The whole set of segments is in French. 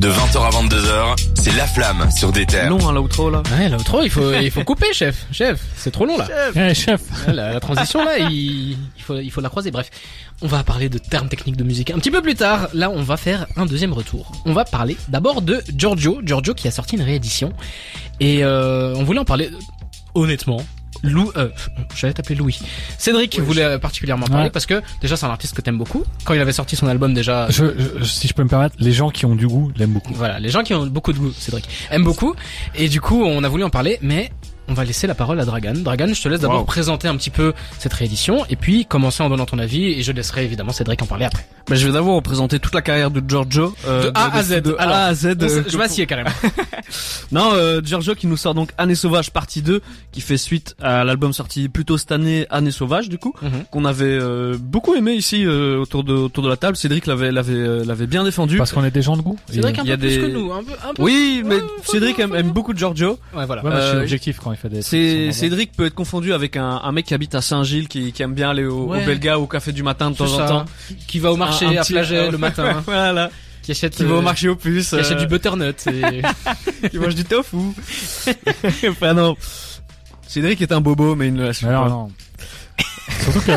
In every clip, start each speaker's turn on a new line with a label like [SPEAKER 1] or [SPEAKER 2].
[SPEAKER 1] De 20h à 22h, c'est La Flamme sur des terres.
[SPEAKER 2] Long, hein, l'outro, là.
[SPEAKER 3] Ouais, l'outro, il faut, il faut couper, chef. Chef, c'est trop long, là.
[SPEAKER 4] Eh, chef.
[SPEAKER 3] La, la transition, là, il, il faut, il faut la croiser. Bref, on va parler de termes techniques de musique un petit peu plus tard. Là, on va faire un deuxième retour. On va parler d'abord de Giorgio. Giorgio qui a sorti une réédition. Et euh, on voulait en parler, honnêtement, Lou, euh, j'allais t'appeler Louis. Cédric voulait particulièrement parler
[SPEAKER 4] Ouais.
[SPEAKER 3] parce que déjà c'est un artiste que t'aimes beaucoup. Quand il avait sorti son album déjà,
[SPEAKER 4] Je, je- si je peux me permettre, les gens qui ont du goût l'aiment beaucoup.
[SPEAKER 3] voilà, les gens qui ont beaucoup de goût, Cédric, aiment beaucoup. Et du coup, on a voulu en parler, mais on va laisser la parole à Dragan. Dragan, je te laisse d'abord
[SPEAKER 2] Wow.
[SPEAKER 3] présenter un petit peu cette réédition et puis commencer en donnant ton avis et je laisserai évidemment Cédric en parler après.
[SPEAKER 2] Bah, je vais d'abord représenter toute la carrière de Giorgio. euh,
[SPEAKER 3] De A à Z.
[SPEAKER 2] De
[SPEAKER 3] Alors,
[SPEAKER 2] A à Z. Euh,
[SPEAKER 3] je m'assieds carrément.
[SPEAKER 2] Non, euh, Giorgio qui nous sort donc Année Sauvage partie 2, qui fait suite à l'album sorti plus tôt cette année, Année Sauvage, du coup,
[SPEAKER 3] Mhm.
[SPEAKER 2] qu'on avait euh, beaucoup aimé ici euh, autour de autour de la table. Cédric l'avait l'avait euh, l'avait bien défendu.
[SPEAKER 4] Parce qu'on est des gens de goût.
[SPEAKER 3] Cédric un
[SPEAKER 2] il y a
[SPEAKER 3] peu plus
[SPEAKER 2] des-
[SPEAKER 3] que nous, un peu, un peu.
[SPEAKER 2] Oui, mais
[SPEAKER 3] Ouais,
[SPEAKER 2] Cédric aime, beaucoup Giorgio.
[SPEAKER 3] Ouais, voilà.
[SPEAKER 4] Ouais, moi, je suis objectif quand il
[SPEAKER 2] Cédric peut être confondu avec un, un mec qui habite à Saint-Gilles qui, qui aime bien aller au,
[SPEAKER 3] Ouais.
[SPEAKER 2] au Belga au café du matin de temps en temps.
[SPEAKER 3] Qui va au marché
[SPEAKER 2] Un- un
[SPEAKER 3] à
[SPEAKER 2] petit-
[SPEAKER 3] Flagey le matin,
[SPEAKER 2] voilà.
[SPEAKER 3] qui achète,
[SPEAKER 2] Qui va au
[SPEAKER 3] euh,
[SPEAKER 2] marché au plus.
[SPEAKER 3] qui achète
[SPEAKER 2] euh,
[SPEAKER 3] du butternut. Et...
[SPEAKER 2] qui mange du tofu. enfin non. Cédric est un bobo, mais il ne l'assume pas.
[SPEAKER 4] non. Surtout que,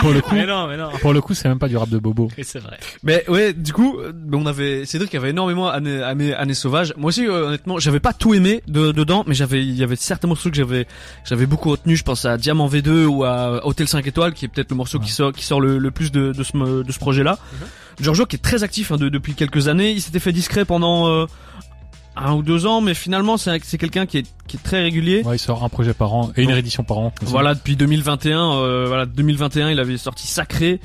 [SPEAKER 4] pour le coup,
[SPEAKER 2] non, mais non.
[SPEAKER 4] pour le coup, c'est même pas du rap de bobo.
[SPEAKER 3] Et c'est vrai.
[SPEAKER 2] Mais ouais, du coup, euh, on avait Cédric avait énormément année année année sauvage. Moi aussi, euh, honnêtement, j'avais pas tout aimé de, dedans, mais j'avais il y avait certains morceaux que j'avais j'avais beaucoup retenu. Je pense à Diamant V2 ou à Hôtel 5 étoiles, qui est peut-être le morceau qui sort qui sort le, le plus de de ce de ce projet-là. Giorgio qui est très actif hein, de- depuis quelques années. Il s'était fait discret pendant euh, un ou deux ans, mais finalement c'est c'est quelqu'un qui est qui est très régulier.
[SPEAKER 4] Ouais, il sort un projet par an et une réédition par an.
[SPEAKER 2] Voilà, depuis 2021, euh, voilà, 2021, il avait sorti Sacré.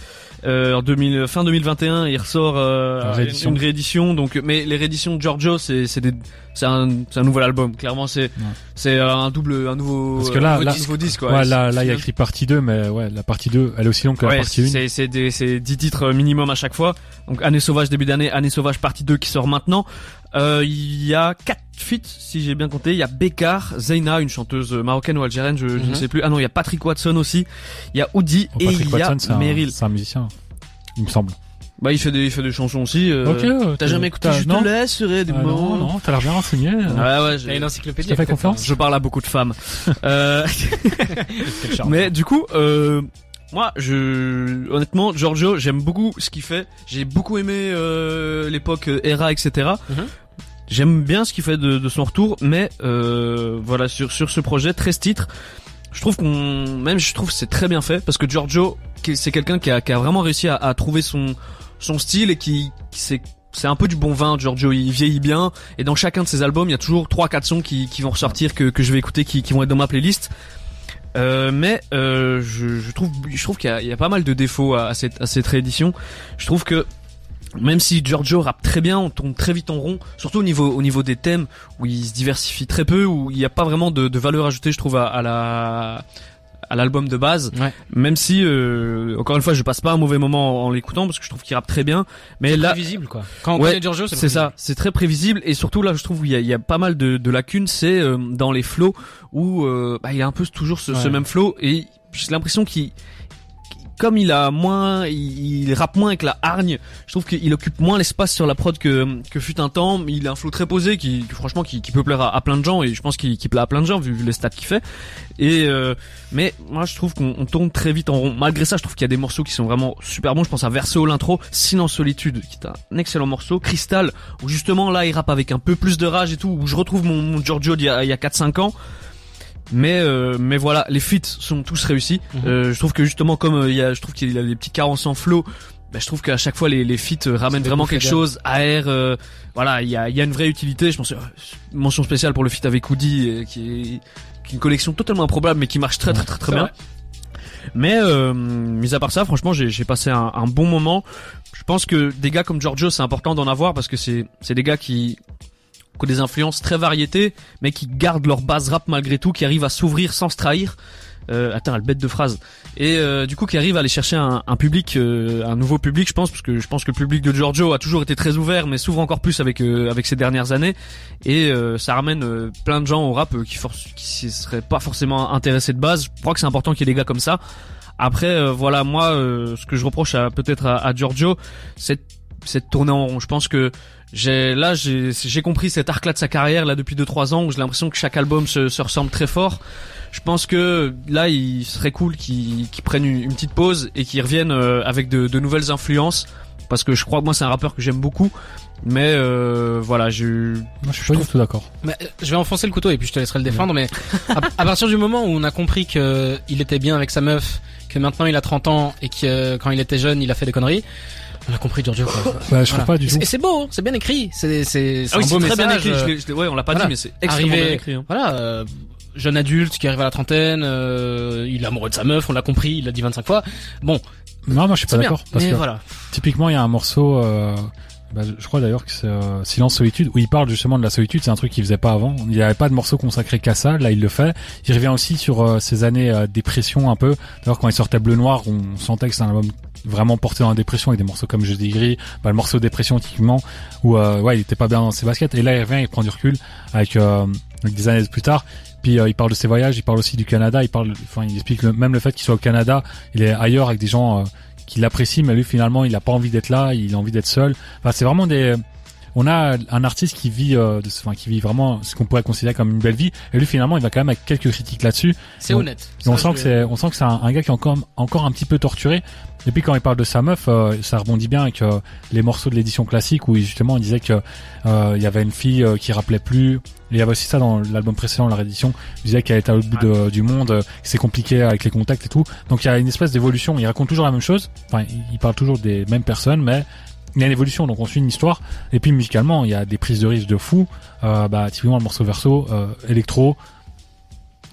[SPEAKER 2] Euh, en 2000, fin 2021, il ressort euh,
[SPEAKER 4] Une réédition.
[SPEAKER 2] une réédition. Donc, mais les rééditions de Giorgio, c'est c'est des, c'est un, c'est un nouvel album. Clairement, c'est c'est un double, un nouveau,
[SPEAKER 4] Parce que là-
[SPEAKER 2] un nouveau
[SPEAKER 4] là-
[SPEAKER 2] disque, nouveau disque, quoi.
[SPEAKER 4] Ouais, là, là, il y a écrit partie 2, mais ouais, la partie 2, elle est aussi longue que la partie 1.
[SPEAKER 2] c'est c'est des c'est 10 titres minimum à chaque fois. Donc Année sauvage début d'année, Année sauvage partie 2 qui sort maintenant. Euh, il y a quatre feats si j'ai bien compté. Il y a Bekar, Zeina, une chanteuse marocaine ou algérienne, je, je ne
[SPEAKER 3] Mhm.
[SPEAKER 2] sais plus. Ah non, il y a Patrick Watson aussi. Il y a Oudi
[SPEAKER 4] Oh,
[SPEAKER 2] et
[SPEAKER 4] Patrick
[SPEAKER 2] il y a
[SPEAKER 4] Watson, c'est un,
[SPEAKER 2] Meryl.
[SPEAKER 4] c'est un musicien. Il me semble.
[SPEAKER 2] Bah il fait des il fait des chansons aussi. euh,
[SPEAKER 4] ok. euh,
[SPEAKER 2] T'as jamais écouté Je
[SPEAKER 4] non.
[SPEAKER 2] te laisserai des
[SPEAKER 4] Ah,
[SPEAKER 2] mots.
[SPEAKER 4] non, non, t'as l'air bien renseigné.
[SPEAKER 2] Ouais ouais.
[SPEAKER 3] Il y a
[SPEAKER 2] j'ai-
[SPEAKER 3] une encyclopédie.
[SPEAKER 4] Je te fais
[SPEAKER 3] peut-être,
[SPEAKER 4] confiance.
[SPEAKER 2] Je parle à beaucoup de femmes. euh,
[SPEAKER 3] hein.
[SPEAKER 2] Mais du coup, euh, moi, je, honnêtement, Giorgio, j'aime beaucoup ce qu'il fait. J'ai beaucoup aimé euh, l'époque euh, Era, etc. J'aime bien ce qu'il fait de, de son retour, mais euh, voilà sur sur ce projet 13 titres. Je trouve qu'on, même je trouve c'est très bien fait parce que Giorgio, c'est quelqu'un qui a, qui a vraiment réussi à, à trouver son son style et qui, c'est c'est un peu du bon vin, Giorgio. Il vieillit bien et dans chacun de ses albums, il y a toujours trois quatre sons qui, qui vont ressortir que, que je vais écouter, qui, qui vont être dans ma playlist. Euh, mais euh, je, je trouve, je trouve qu'il y y a pas mal de défauts à, à cette, à cette réédition. Je trouve que même si Giorgio rappe très bien, on tourne très vite en rond, surtout au niveau, au niveau des thèmes où il se diversifie très peu, où il n'y a pas vraiment de, de valeur ajoutée, je trouve, à, à la à l'album de base.
[SPEAKER 3] Ouais.
[SPEAKER 2] Même si, euh, encore une fois, je passe pas un mauvais moment en, en l'écoutant parce que je trouve qu'il rappe très bien. Mais
[SPEAKER 3] C'est
[SPEAKER 2] là,
[SPEAKER 3] prévisible quoi. Quand on
[SPEAKER 2] Ouais,
[SPEAKER 3] connaît Giorgio, c'est
[SPEAKER 2] ça, c'est très prévisible et surtout là je trouve qu'il y a, il y a pas mal de, de lacunes, c'est euh, dans les flows où euh, bah, il y a un peu toujours ce, ce même flow et j'ai l'impression qu'il comme il a moins, il, il rappe moins avec la hargne. Je trouve qu'il occupe moins l'espace sur la prod que que fut un temps. Il a un flow très posé qui, qui, franchement, qui, qui peut plaire à, plein de gens et je pense qu'il qu'il plaît à plein de gens vu, vu les stats qu'il fait. Et euh, mais moi je trouve qu'on on tourne très vite en rond. Malgré ça, je trouve qu'il y a des morceaux qui sont vraiment super bons. Je pense à Verso l'intro, Silence Solitude, qui est un excellent morceau. Cristal, où justement là il rappe avec un peu plus de rage et tout, où je retrouve mon, mon Giorgio d'il y a, a 4-5 ans. Mais euh, mais voilà, les feats sont tous réussis.
[SPEAKER 3] Mhm.
[SPEAKER 2] Euh, je trouve que justement comme euh, il y a, je trouve qu'il y a des petits carences en flow. bah, je trouve qu'à chaque fois les, les feats euh, ramènent vraiment quelque chose AR euh, voilà il y a, il y a une vraie utilité je pense euh, mention spéciale pour le feat avec Woody qui est, qui est une collection totalement improbable mais qui marche très très très très bien mais euh, mis à part ça franchement j'ai j'ai passé un, un bon moment je pense que des gars comme Giorgio c'est important d'en avoir parce que c'est c'est des gars qui qui ont des influences très variétés mais qui gardent leur base rap malgré tout qui arrivent à s'ouvrir sans se trahir euh, attends, elle bête de phrase. Et euh, du coup, qui arrive à aller chercher un, un public, euh, un nouveau public, je pense, parce que je pense que le public de Giorgio a toujours été très ouvert, mais s'ouvre encore plus avec euh, avec ces dernières années. Et euh, ça ramène euh, plein de gens au rap qui qui seraient pas forcément intéressés de base. Je crois que c'est important qu'il y ait des gars comme ça. Après, voilà, moi, ce que je reproche peut-être à, à Giorgio, c'est de tourner en rond. Je pense que j'ai là j'ai j'ai compris cet arc-là de sa carrière là depuis 2-3 ans où j'ai l'impression que chaque album se, se ressemble très fort. Je pense que là il serait cool qu'il qu'il prenne une, une petite pause et qu'il revienne euh, avec de, de nouvelles influences parce que je crois que moi c'est un rappeur que j'aime beaucoup. Mais euh, voilà, j'ai
[SPEAKER 4] Moi, je suis pas du tout d'accord.
[SPEAKER 3] Mais, euh, je vais enfoncer le couteau et puis je te laisserai le défendre. Mais à, à partir du moment où on a compris que il était bien avec sa meuf, que maintenant il a 30 ans et que euh, quand il était jeune il a fait des conneries, on a compris Giorgio. Quoi.
[SPEAKER 4] Bah, je
[SPEAKER 3] Voilà.
[SPEAKER 4] trouve pas du tout.
[SPEAKER 3] c'est- Et c'est beau, hein, c'est bien écrit, c'est c'est c'est
[SPEAKER 2] ah oui,
[SPEAKER 3] un
[SPEAKER 2] c'est
[SPEAKER 3] beau
[SPEAKER 2] très bien
[SPEAKER 3] message.
[SPEAKER 2] écrit. Je
[SPEAKER 3] euh,
[SPEAKER 2] l'ai- je l'ai- ouais, on l'a pas
[SPEAKER 3] voilà.
[SPEAKER 2] dit, mais c'est extrêmement
[SPEAKER 3] Arrivé-
[SPEAKER 2] bien écrit. hein.
[SPEAKER 3] Voilà, euh, jeune adulte qui arrive à la trentaine, euh, il est amoureux de sa meuf, on l'a compris, il l'a dit 25 fois. Bon,
[SPEAKER 4] Non, moi, je suis pas
[SPEAKER 3] c'est bien.
[SPEAKER 4] d'accord. Parce
[SPEAKER 3] Mais
[SPEAKER 4] que
[SPEAKER 3] voilà.
[SPEAKER 4] typiquement, il y a un morceau, euh, bah, je crois d'ailleurs que c'est euh, Silence Solitude, où il parle justement de la solitude. C'est un truc qu'il faisait pas avant. Il n'y avait pas de morceau consacré qu'à ça. Là, il le fait. Il revient aussi sur euh, ses années euh, dépression un peu. D'ailleurs, quand il sortait Bleu Noir, on sentait que c'est un album vraiment porté dans la dépression avec des morceaux comme Je dis gris, bah, le morceau dépression typiquement où euh, ouais il était pas bien dans ses baskets et là il revient il prend du recul avec, euh, avec des années plus tard puis euh, il parle de ses voyages il parle aussi du Canada il parle enfin il explique le- même le fait qu'il soit au Canada il est ailleurs avec des gens euh, qui l'apprécient mais lui finalement il a pas envie d'être là il a envie d'être seul. Enfin c'est vraiment des on a un artiste qui vit euh, de, enfin qui vit vraiment ce qu'on pourrait considérer comme une belle vie et lui finalement il va quand même avec quelques critiques là-dessus
[SPEAKER 3] C'est
[SPEAKER 4] on-
[SPEAKER 3] honnête.
[SPEAKER 4] et on
[SPEAKER 3] Ça,
[SPEAKER 4] sent que c'est, on sent que c'est un, un gars qui est encore, encore un petit peu torturé. Et puis quand il parle de sa meuf, euh, ça rebondit bien avec euh, les morceaux de l'édition classique où justement il disait que euh, il y avait une fille euh, qui rappelait plus. Il y avait aussi ça dans l'album précédent, la réédition. Il disait qu'elle était à l'autre bout de- du monde, euh, que c'est compliqué avec les contacts et tout. Donc il y a une espèce d'évolution. Il raconte toujours la même chose. Enfin, il parle toujours des mêmes personnes, mais il y a une évolution. Donc on suit une histoire. Et puis musicalement, il y a des prises de risque de fou. Euh, bah typiquement le morceau verso, euh, électro.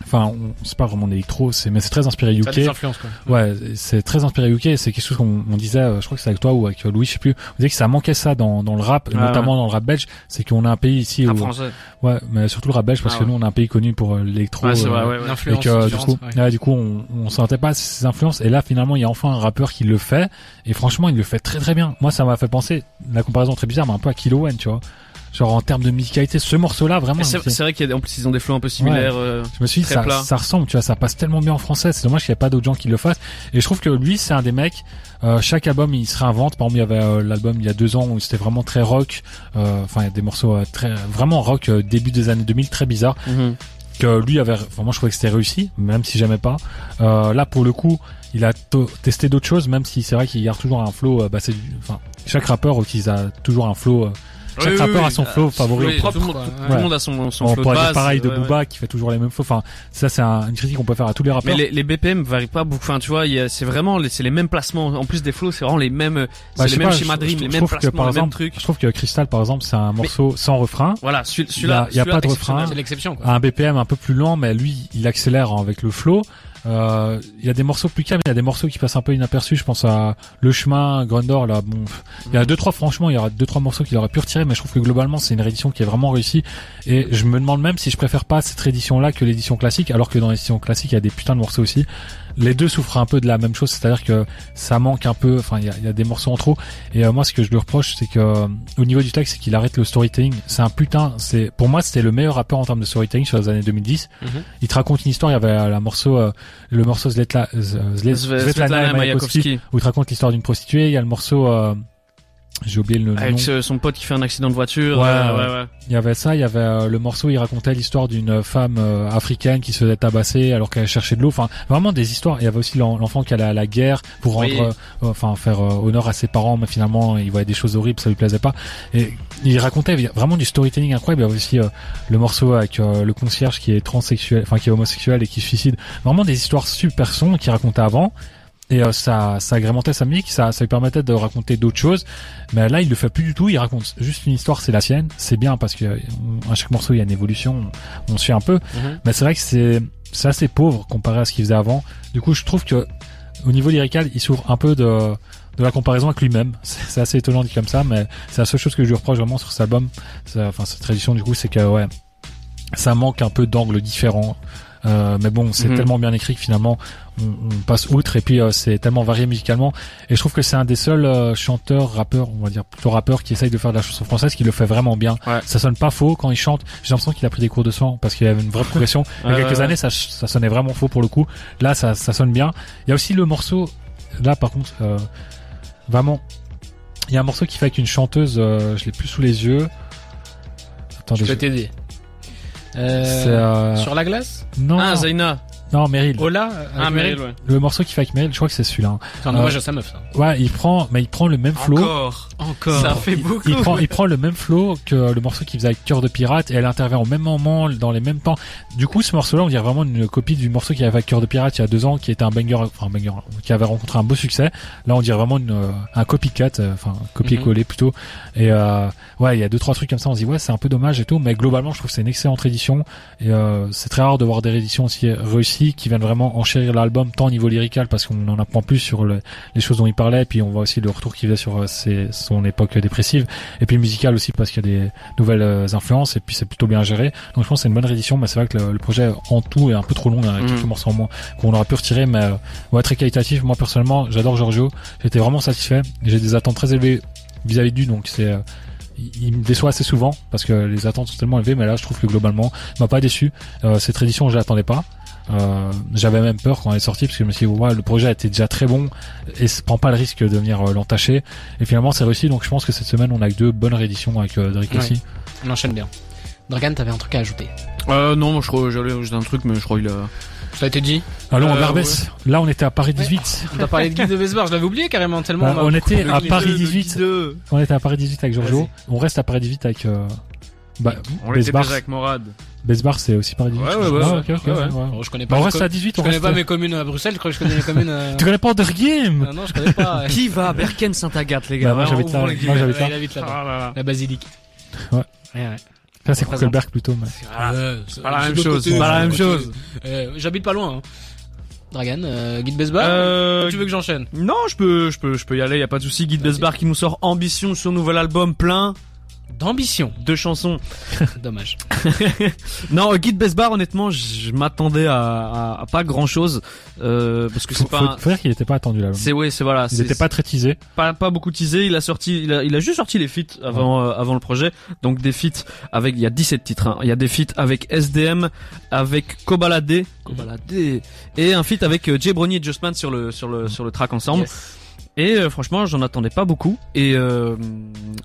[SPEAKER 4] Enfin, on- c'est pas vraiment électro, c'est mais c'est très inspiré
[SPEAKER 3] Ça a des
[SPEAKER 4] UK.
[SPEAKER 3] influences, quoi.
[SPEAKER 4] Ouais, c'est très inspiré UK. C'est quelque chose qu'on on disait, euh, je crois que c'est avec toi ou avec euh, Louis, je sais plus. On disait que ça manquait ça dans, dans le rap,
[SPEAKER 2] Ah,
[SPEAKER 4] notamment dans le rap belge. C'est qu'on a un pays ici où,
[SPEAKER 2] français.
[SPEAKER 4] ouais, mais surtout le rap belge parce
[SPEAKER 2] Ah
[SPEAKER 4] que
[SPEAKER 2] ouais.
[SPEAKER 4] nous on a un pays connu pour euh, l'électro.
[SPEAKER 2] Ouais, c'est
[SPEAKER 4] euh,
[SPEAKER 2] vrai, ouais, ouais.
[SPEAKER 4] Et que du coup,
[SPEAKER 3] ouais.
[SPEAKER 4] ouais, du coup, on, on sentait pas ces influences. Et là, finalement, il y a enfin un rappeur qui le fait. Et franchement, il le fait très très bien. Moi, ça m'a fait penser, la comparaison est très bizarre, mais un peu à Kilo Wen, tu vois. Genre en termes de musicalité, ce morceau-là, vraiment.
[SPEAKER 2] Et C'est vrai qu'il y a, en plus ils ont des flots un peu similaires. euh,
[SPEAKER 4] je me suis dit, ça, ressemble, tu vois, ça passe tellement bien en français. C'est dommage qu'il n'y ait pas d'autres gens qui le fassent. Et je trouve que lui, c'est un des mecs. euh, chaque album, il se réinvente. Par exemple, il y avait euh, l'album il y a deux ans où c'était vraiment très rock. Enfin, il y a des morceaux très vraiment rock début des années 2000, très bizarre. Que lui avait. Enfin, moi, je trouvais que c'était réussi, même si j'aimais pas. Là, pour le coup, il a testé d'autres choses, même si c'est vrai qu'il garde toujours un flow. bah, enfin, chaque rappeur utilise euh, toujours un flow. Chaque
[SPEAKER 2] Oui,
[SPEAKER 4] rappeur
[SPEAKER 2] oui.
[SPEAKER 4] a son flow
[SPEAKER 2] Euh,
[SPEAKER 4] favori.
[SPEAKER 2] oui,
[SPEAKER 3] Propre,
[SPEAKER 2] tout le monde,
[SPEAKER 3] quoi.
[SPEAKER 2] tout-
[SPEAKER 3] Ouais.
[SPEAKER 2] tout le monde a son, son
[SPEAKER 4] on
[SPEAKER 2] flow de
[SPEAKER 4] pourrait dire
[SPEAKER 2] base.
[SPEAKER 4] pareil de
[SPEAKER 2] ouais, ouais.
[SPEAKER 4] Booba qui fait toujours les mêmes flows. Enfin, ça, c'est un- une critique qu'on peut faire à tous les rappeurs.
[SPEAKER 2] Mais les, les BPM varient pas beaucoup. Enfin, tu vois, c'est vraiment, les- c'est les mêmes placements. En plus des flows, c'est vraiment les mêmes,
[SPEAKER 4] Bah,
[SPEAKER 2] c'est les mêmes schémas
[SPEAKER 4] je-
[SPEAKER 2] de rime,
[SPEAKER 4] je
[SPEAKER 2] les
[SPEAKER 4] trouve
[SPEAKER 2] mêmes
[SPEAKER 4] que,
[SPEAKER 2] placements,
[SPEAKER 4] par
[SPEAKER 2] les mêmes
[SPEAKER 4] exemple,
[SPEAKER 2] trucs.
[SPEAKER 4] Je trouve que Crystal, par exemple, c'est un morceau sans refrain,
[SPEAKER 2] Voilà, celui-
[SPEAKER 4] Il y
[SPEAKER 2] celui-là,
[SPEAKER 4] a- il y a pas de refrain.
[SPEAKER 3] C'est l'exception,
[SPEAKER 4] un BPM un peu plus lent, mais lui, il accélère avec le flow. Euh, Il y a des morceaux plus calmes, il y a des morceaux qui passent un peu inaperçus. Je pense à Le Chemin, Grundor, là, bon, il y a deux trois, franchement, il y aura deux trois morceaux qu'il aurait pu retirer, mais je trouve que globalement, c'est une réédition qui est vraiment réussie. Et je me demande même si je préfère pas cette réédition-là que l'édition classique, alors que dans l'édition classique, il y a des putains de morceaux aussi. Les deux souffrent un peu de la même chose, c'est-à-dire que ça manque un peu. Enfin, il y a, il y a des morceaux en trop. Et euh, moi, ce que je lui reproche, c'est que euh, au niveau du texte, c'est qu'il arrête le storytelling. C'est un putain. C'est pour moi, c'était le meilleur rappeur en termes de storytelling sur les années 2010.
[SPEAKER 3] Mhm.
[SPEAKER 4] Il te raconte une histoire. Il y avait euh, la morceau, euh, le morceau Zletla, Z- Zle-
[SPEAKER 2] Sve-
[SPEAKER 4] Svetlana
[SPEAKER 2] Svetlana
[SPEAKER 4] et Mayakovsky, où il te raconte l'histoire d'une prostituée. Il y a le morceau, euh, j'ai oublié le nom.
[SPEAKER 2] Avec son pote qui fait un accident de voiture.
[SPEAKER 4] Ouais,
[SPEAKER 2] euh,
[SPEAKER 4] ouais.
[SPEAKER 2] ouais, ouais.
[SPEAKER 4] Il y avait ça, il y avait euh, le morceau, il racontait l'histoire d'une femme euh, africaine qui se faisait tabasser alors qu'elle cherchait de l'eau. Enfin, vraiment des histoires. Il y avait aussi l'en- l'enfant qui allait à la guerre pour rendre,
[SPEAKER 2] Oui.
[SPEAKER 4] enfin faire honneur à ses parents, mais finalement il voyait des choses horribles, ça lui plaisait pas. Et il racontait vraiment du storytelling incroyable. Il y avait aussi le morceau avec le concierge qui est transsexuel, enfin qui est homosexuel et qui se suicide. Vraiment des histoires super sombres qu'il racontait avant. Et euh, ça, ça agrémentait sa musique, ça, ça lui permettait de raconter d'autres choses. Mais là, il le fait plus du tout. Il raconte juste une histoire, c'est la sienne. C'est bien parce que euh, à chaque morceau, il y a une évolution. On, on suit un peu.
[SPEAKER 3] Mhm.
[SPEAKER 4] Mais c'est vrai que c'est, c'est assez pauvre comparé à ce qu'il faisait avant. Du coup, je trouve que au niveau lyrical, il s'ouvre un peu de, de la comparaison avec lui-même. C'est assez étonnant dit comme ça, mais c'est la seule chose que je lui reproche vraiment sur cet album. Enfin, cette tradition du coup, c'est que ouais, ça manque un peu d'angles différents. Euh, mais bon, c'est
[SPEAKER 2] Mhm.
[SPEAKER 4] tellement bien écrit que finalement, on, on passe outre et puis euh, c'est tellement varié musicalement. Et je trouve que c'est un des seuls euh, chanteurs, rappeurs, on va dire plutôt rappeurs, qui essaye de faire de la chanson française, qui le fait vraiment bien.
[SPEAKER 2] Ouais.
[SPEAKER 4] Ça sonne pas faux quand il chante. J'ai l'impression qu'il a pris des cours de chant parce qu'il y avait une vraie progression. Il y a quelques années, ça, ça sonnait vraiment faux pour le coup. Là, ça, ça sonne bien. Il y a aussi le morceau. Là, par contre, euh, vraiment, Il y a un morceau qui fait avec une chanteuse, euh, je l'ai plus sous les yeux. Attendez,
[SPEAKER 3] Je peux
[SPEAKER 4] je-
[SPEAKER 3] t'aider. Euh,
[SPEAKER 4] euh,
[SPEAKER 3] Sur la glace?
[SPEAKER 4] Non,
[SPEAKER 2] Ah, Zaina.
[SPEAKER 4] Non Meryl.
[SPEAKER 3] Ola
[SPEAKER 2] Ah, Meryl, ouais.
[SPEAKER 4] Le morceau qui fait avec Meryl, je crois que c'est celui-là. hein.
[SPEAKER 3] C'est un hommage à sa meuf, ça.
[SPEAKER 4] Ouais, il prend, mais il prend le même flow.
[SPEAKER 2] Encore.
[SPEAKER 3] Encore.
[SPEAKER 2] Ça fait beaucoup.
[SPEAKER 4] Il prend, il prend le même flow que le morceau qu'il faisait avec Cœur de Pirate et elle intervient au même moment, dans les mêmes temps. Du coup, ce morceau-là, on dirait vraiment une copie du morceau qu'il y avait avec Cœur de Pirate il y a deux ans, qui était un banger, enfin un banger, qui avait rencontré un beau succès. Là, on dirait vraiment une, euh, un copycat, euh, enfin copier-coller plutôt. Et euh, ouais, il y a deux trois trucs comme ça. On se dit ouais, c'est un peu dommage et tout, mais globalement, je trouve que c'est une excellente édition. Et euh, c'est très rare de voir des rééditions aussi réussies qui viennent vraiment enchérir l'album tant au niveau lyrical parce qu'on en apprend plus sur le- les choses dont il parlait. Et puis on voit aussi le retour qu'il faisait sur euh, ses- son époque dépressive. Et puis musical aussi parce qu'il y a des nouvelles euh, influences et puis c'est plutôt bien géré. Donc je pense que c'est une bonne réédition, mais c'est vrai que le, le projet en tout est un peu trop long. Il y a quelques morceaux en moins qu'on aurait pu retirer, mais euh, ouais, très qualitatif. Moi personnellement, j'adore Giorgio. J'étais vraiment satisfait. J'ai des attentes très élevées vis-à-vis lui, donc c'est euh, il me déçoit assez souvent parce que les attentes sont tellement élevées, mais là je trouve que globalement, il m'a pas déçu. Euh, cette édition, je l'attendais pas. Euh, j'avais même peur quand elle est sortie parce que je me suis dit ouais, le projet était déjà très bon et se prend pas le risque de venir euh, l'entacher et finalement c'est réussi donc je pense que cette semaine on a que deux bonnes rééditions avec euh, Drake
[SPEAKER 3] Ouais.
[SPEAKER 4] aussi
[SPEAKER 3] On enchaîne bien. Dragan, t'avais un truc à ajouter.
[SPEAKER 2] Euh, non, moi, je crois, j'allais ajouter un truc, mais je crois qu'il a...
[SPEAKER 3] Ça a été dit.
[SPEAKER 4] allons
[SPEAKER 2] Euh,
[SPEAKER 4] en Barbès là on était à Paris 18
[SPEAKER 3] On t'a parlé de Guy de Vesbar, je l'avais oublié carrément tellement.
[SPEAKER 4] Bah,
[SPEAKER 3] a
[SPEAKER 4] on
[SPEAKER 3] beaucoup
[SPEAKER 4] était à
[SPEAKER 3] de-
[SPEAKER 4] Paris
[SPEAKER 3] de-
[SPEAKER 4] 18 on était à Paris 18 avec Giorgio on reste à Paris 18 avec euh, bah,
[SPEAKER 2] On était
[SPEAKER 4] Besbar
[SPEAKER 2] déjà avec Morad.
[SPEAKER 4] Besbar c'est aussi Paris 18
[SPEAKER 2] Ouais,
[SPEAKER 4] je
[SPEAKER 2] ouais, ouais,
[SPEAKER 4] Ah, ok, ok,
[SPEAKER 2] ouais, ouais.
[SPEAKER 4] ouais.
[SPEAKER 3] Oh, je connais
[SPEAKER 4] Bah,
[SPEAKER 3] pas.
[SPEAKER 4] on
[SPEAKER 3] les
[SPEAKER 4] reste à 18
[SPEAKER 3] Je
[SPEAKER 4] on
[SPEAKER 3] connais
[SPEAKER 4] reste
[SPEAKER 3] pas mes communes à Bruxelles, je crois que je connais les communes. euh,
[SPEAKER 4] tu connais pas Andergame
[SPEAKER 3] Ah non, je connais pas.
[SPEAKER 2] Qui va à Berken Saint-Agathe, les gars
[SPEAKER 4] Bah, moi, j'habite là. Moi, j'habite là.
[SPEAKER 3] Il habite là-bas.
[SPEAKER 2] Ah là là.
[SPEAKER 3] La basilique.
[SPEAKER 4] Ouais.
[SPEAKER 3] Ouais, ouais.
[SPEAKER 4] là c'est. Krukelberg plutôt mais
[SPEAKER 3] c'est
[SPEAKER 2] pas la
[SPEAKER 3] c'est
[SPEAKER 2] même chose,
[SPEAKER 3] côté,
[SPEAKER 2] pas
[SPEAKER 3] c'est
[SPEAKER 2] la même chose.
[SPEAKER 3] Euh, J'habite pas loin. Hein. Dragan, euh, Guy de Besbar.
[SPEAKER 2] Euh,
[SPEAKER 3] Tu veux que j'enchaîne?
[SPEAKER 2] Non, je peux, je peux, je peux y aller. Y a pas de souci. Guide. Besbar qui nous sort Ambition, son nouvel album plein
[SPEAKER 3] D'ambition.
[SPEAKER 2] de chansons.
[SPEAKER 3] Dommage.
[SPEAKER 2] Non, Guide Besbar, honnêtement, je m'attendais à, à, à pas grand chose euh, parce que c'est pas.
[SPEAKER 4] faut,
[SPEAKER 2] un-
[SPEAKER 4] faut dire qu'il était pas attendu là
[SPEAKER 2] C'est ouais, c'est voilà.
[SPEAKER 4] il
[SPEAKER 2] c'est-
[SPEAKER 4] était pas très teasé
[SPEAKER 2] pas pas beaucoup teasé. Il a sorti, il a, il a juste sorti les feats avant euh, avant le projet. Donc des feats avec, il y a 17 titres. hein. Il y a des feats avec SDM, avec Kobalade, Kobalade, et un feat avec euh, Jay Brony et Justman sur le sur le sur le track ensemble.
[SPEAKER 3] Yes.
[SPEAKER 2] Et euh, franchement, j'en attendais pas beaucoup. Et euh,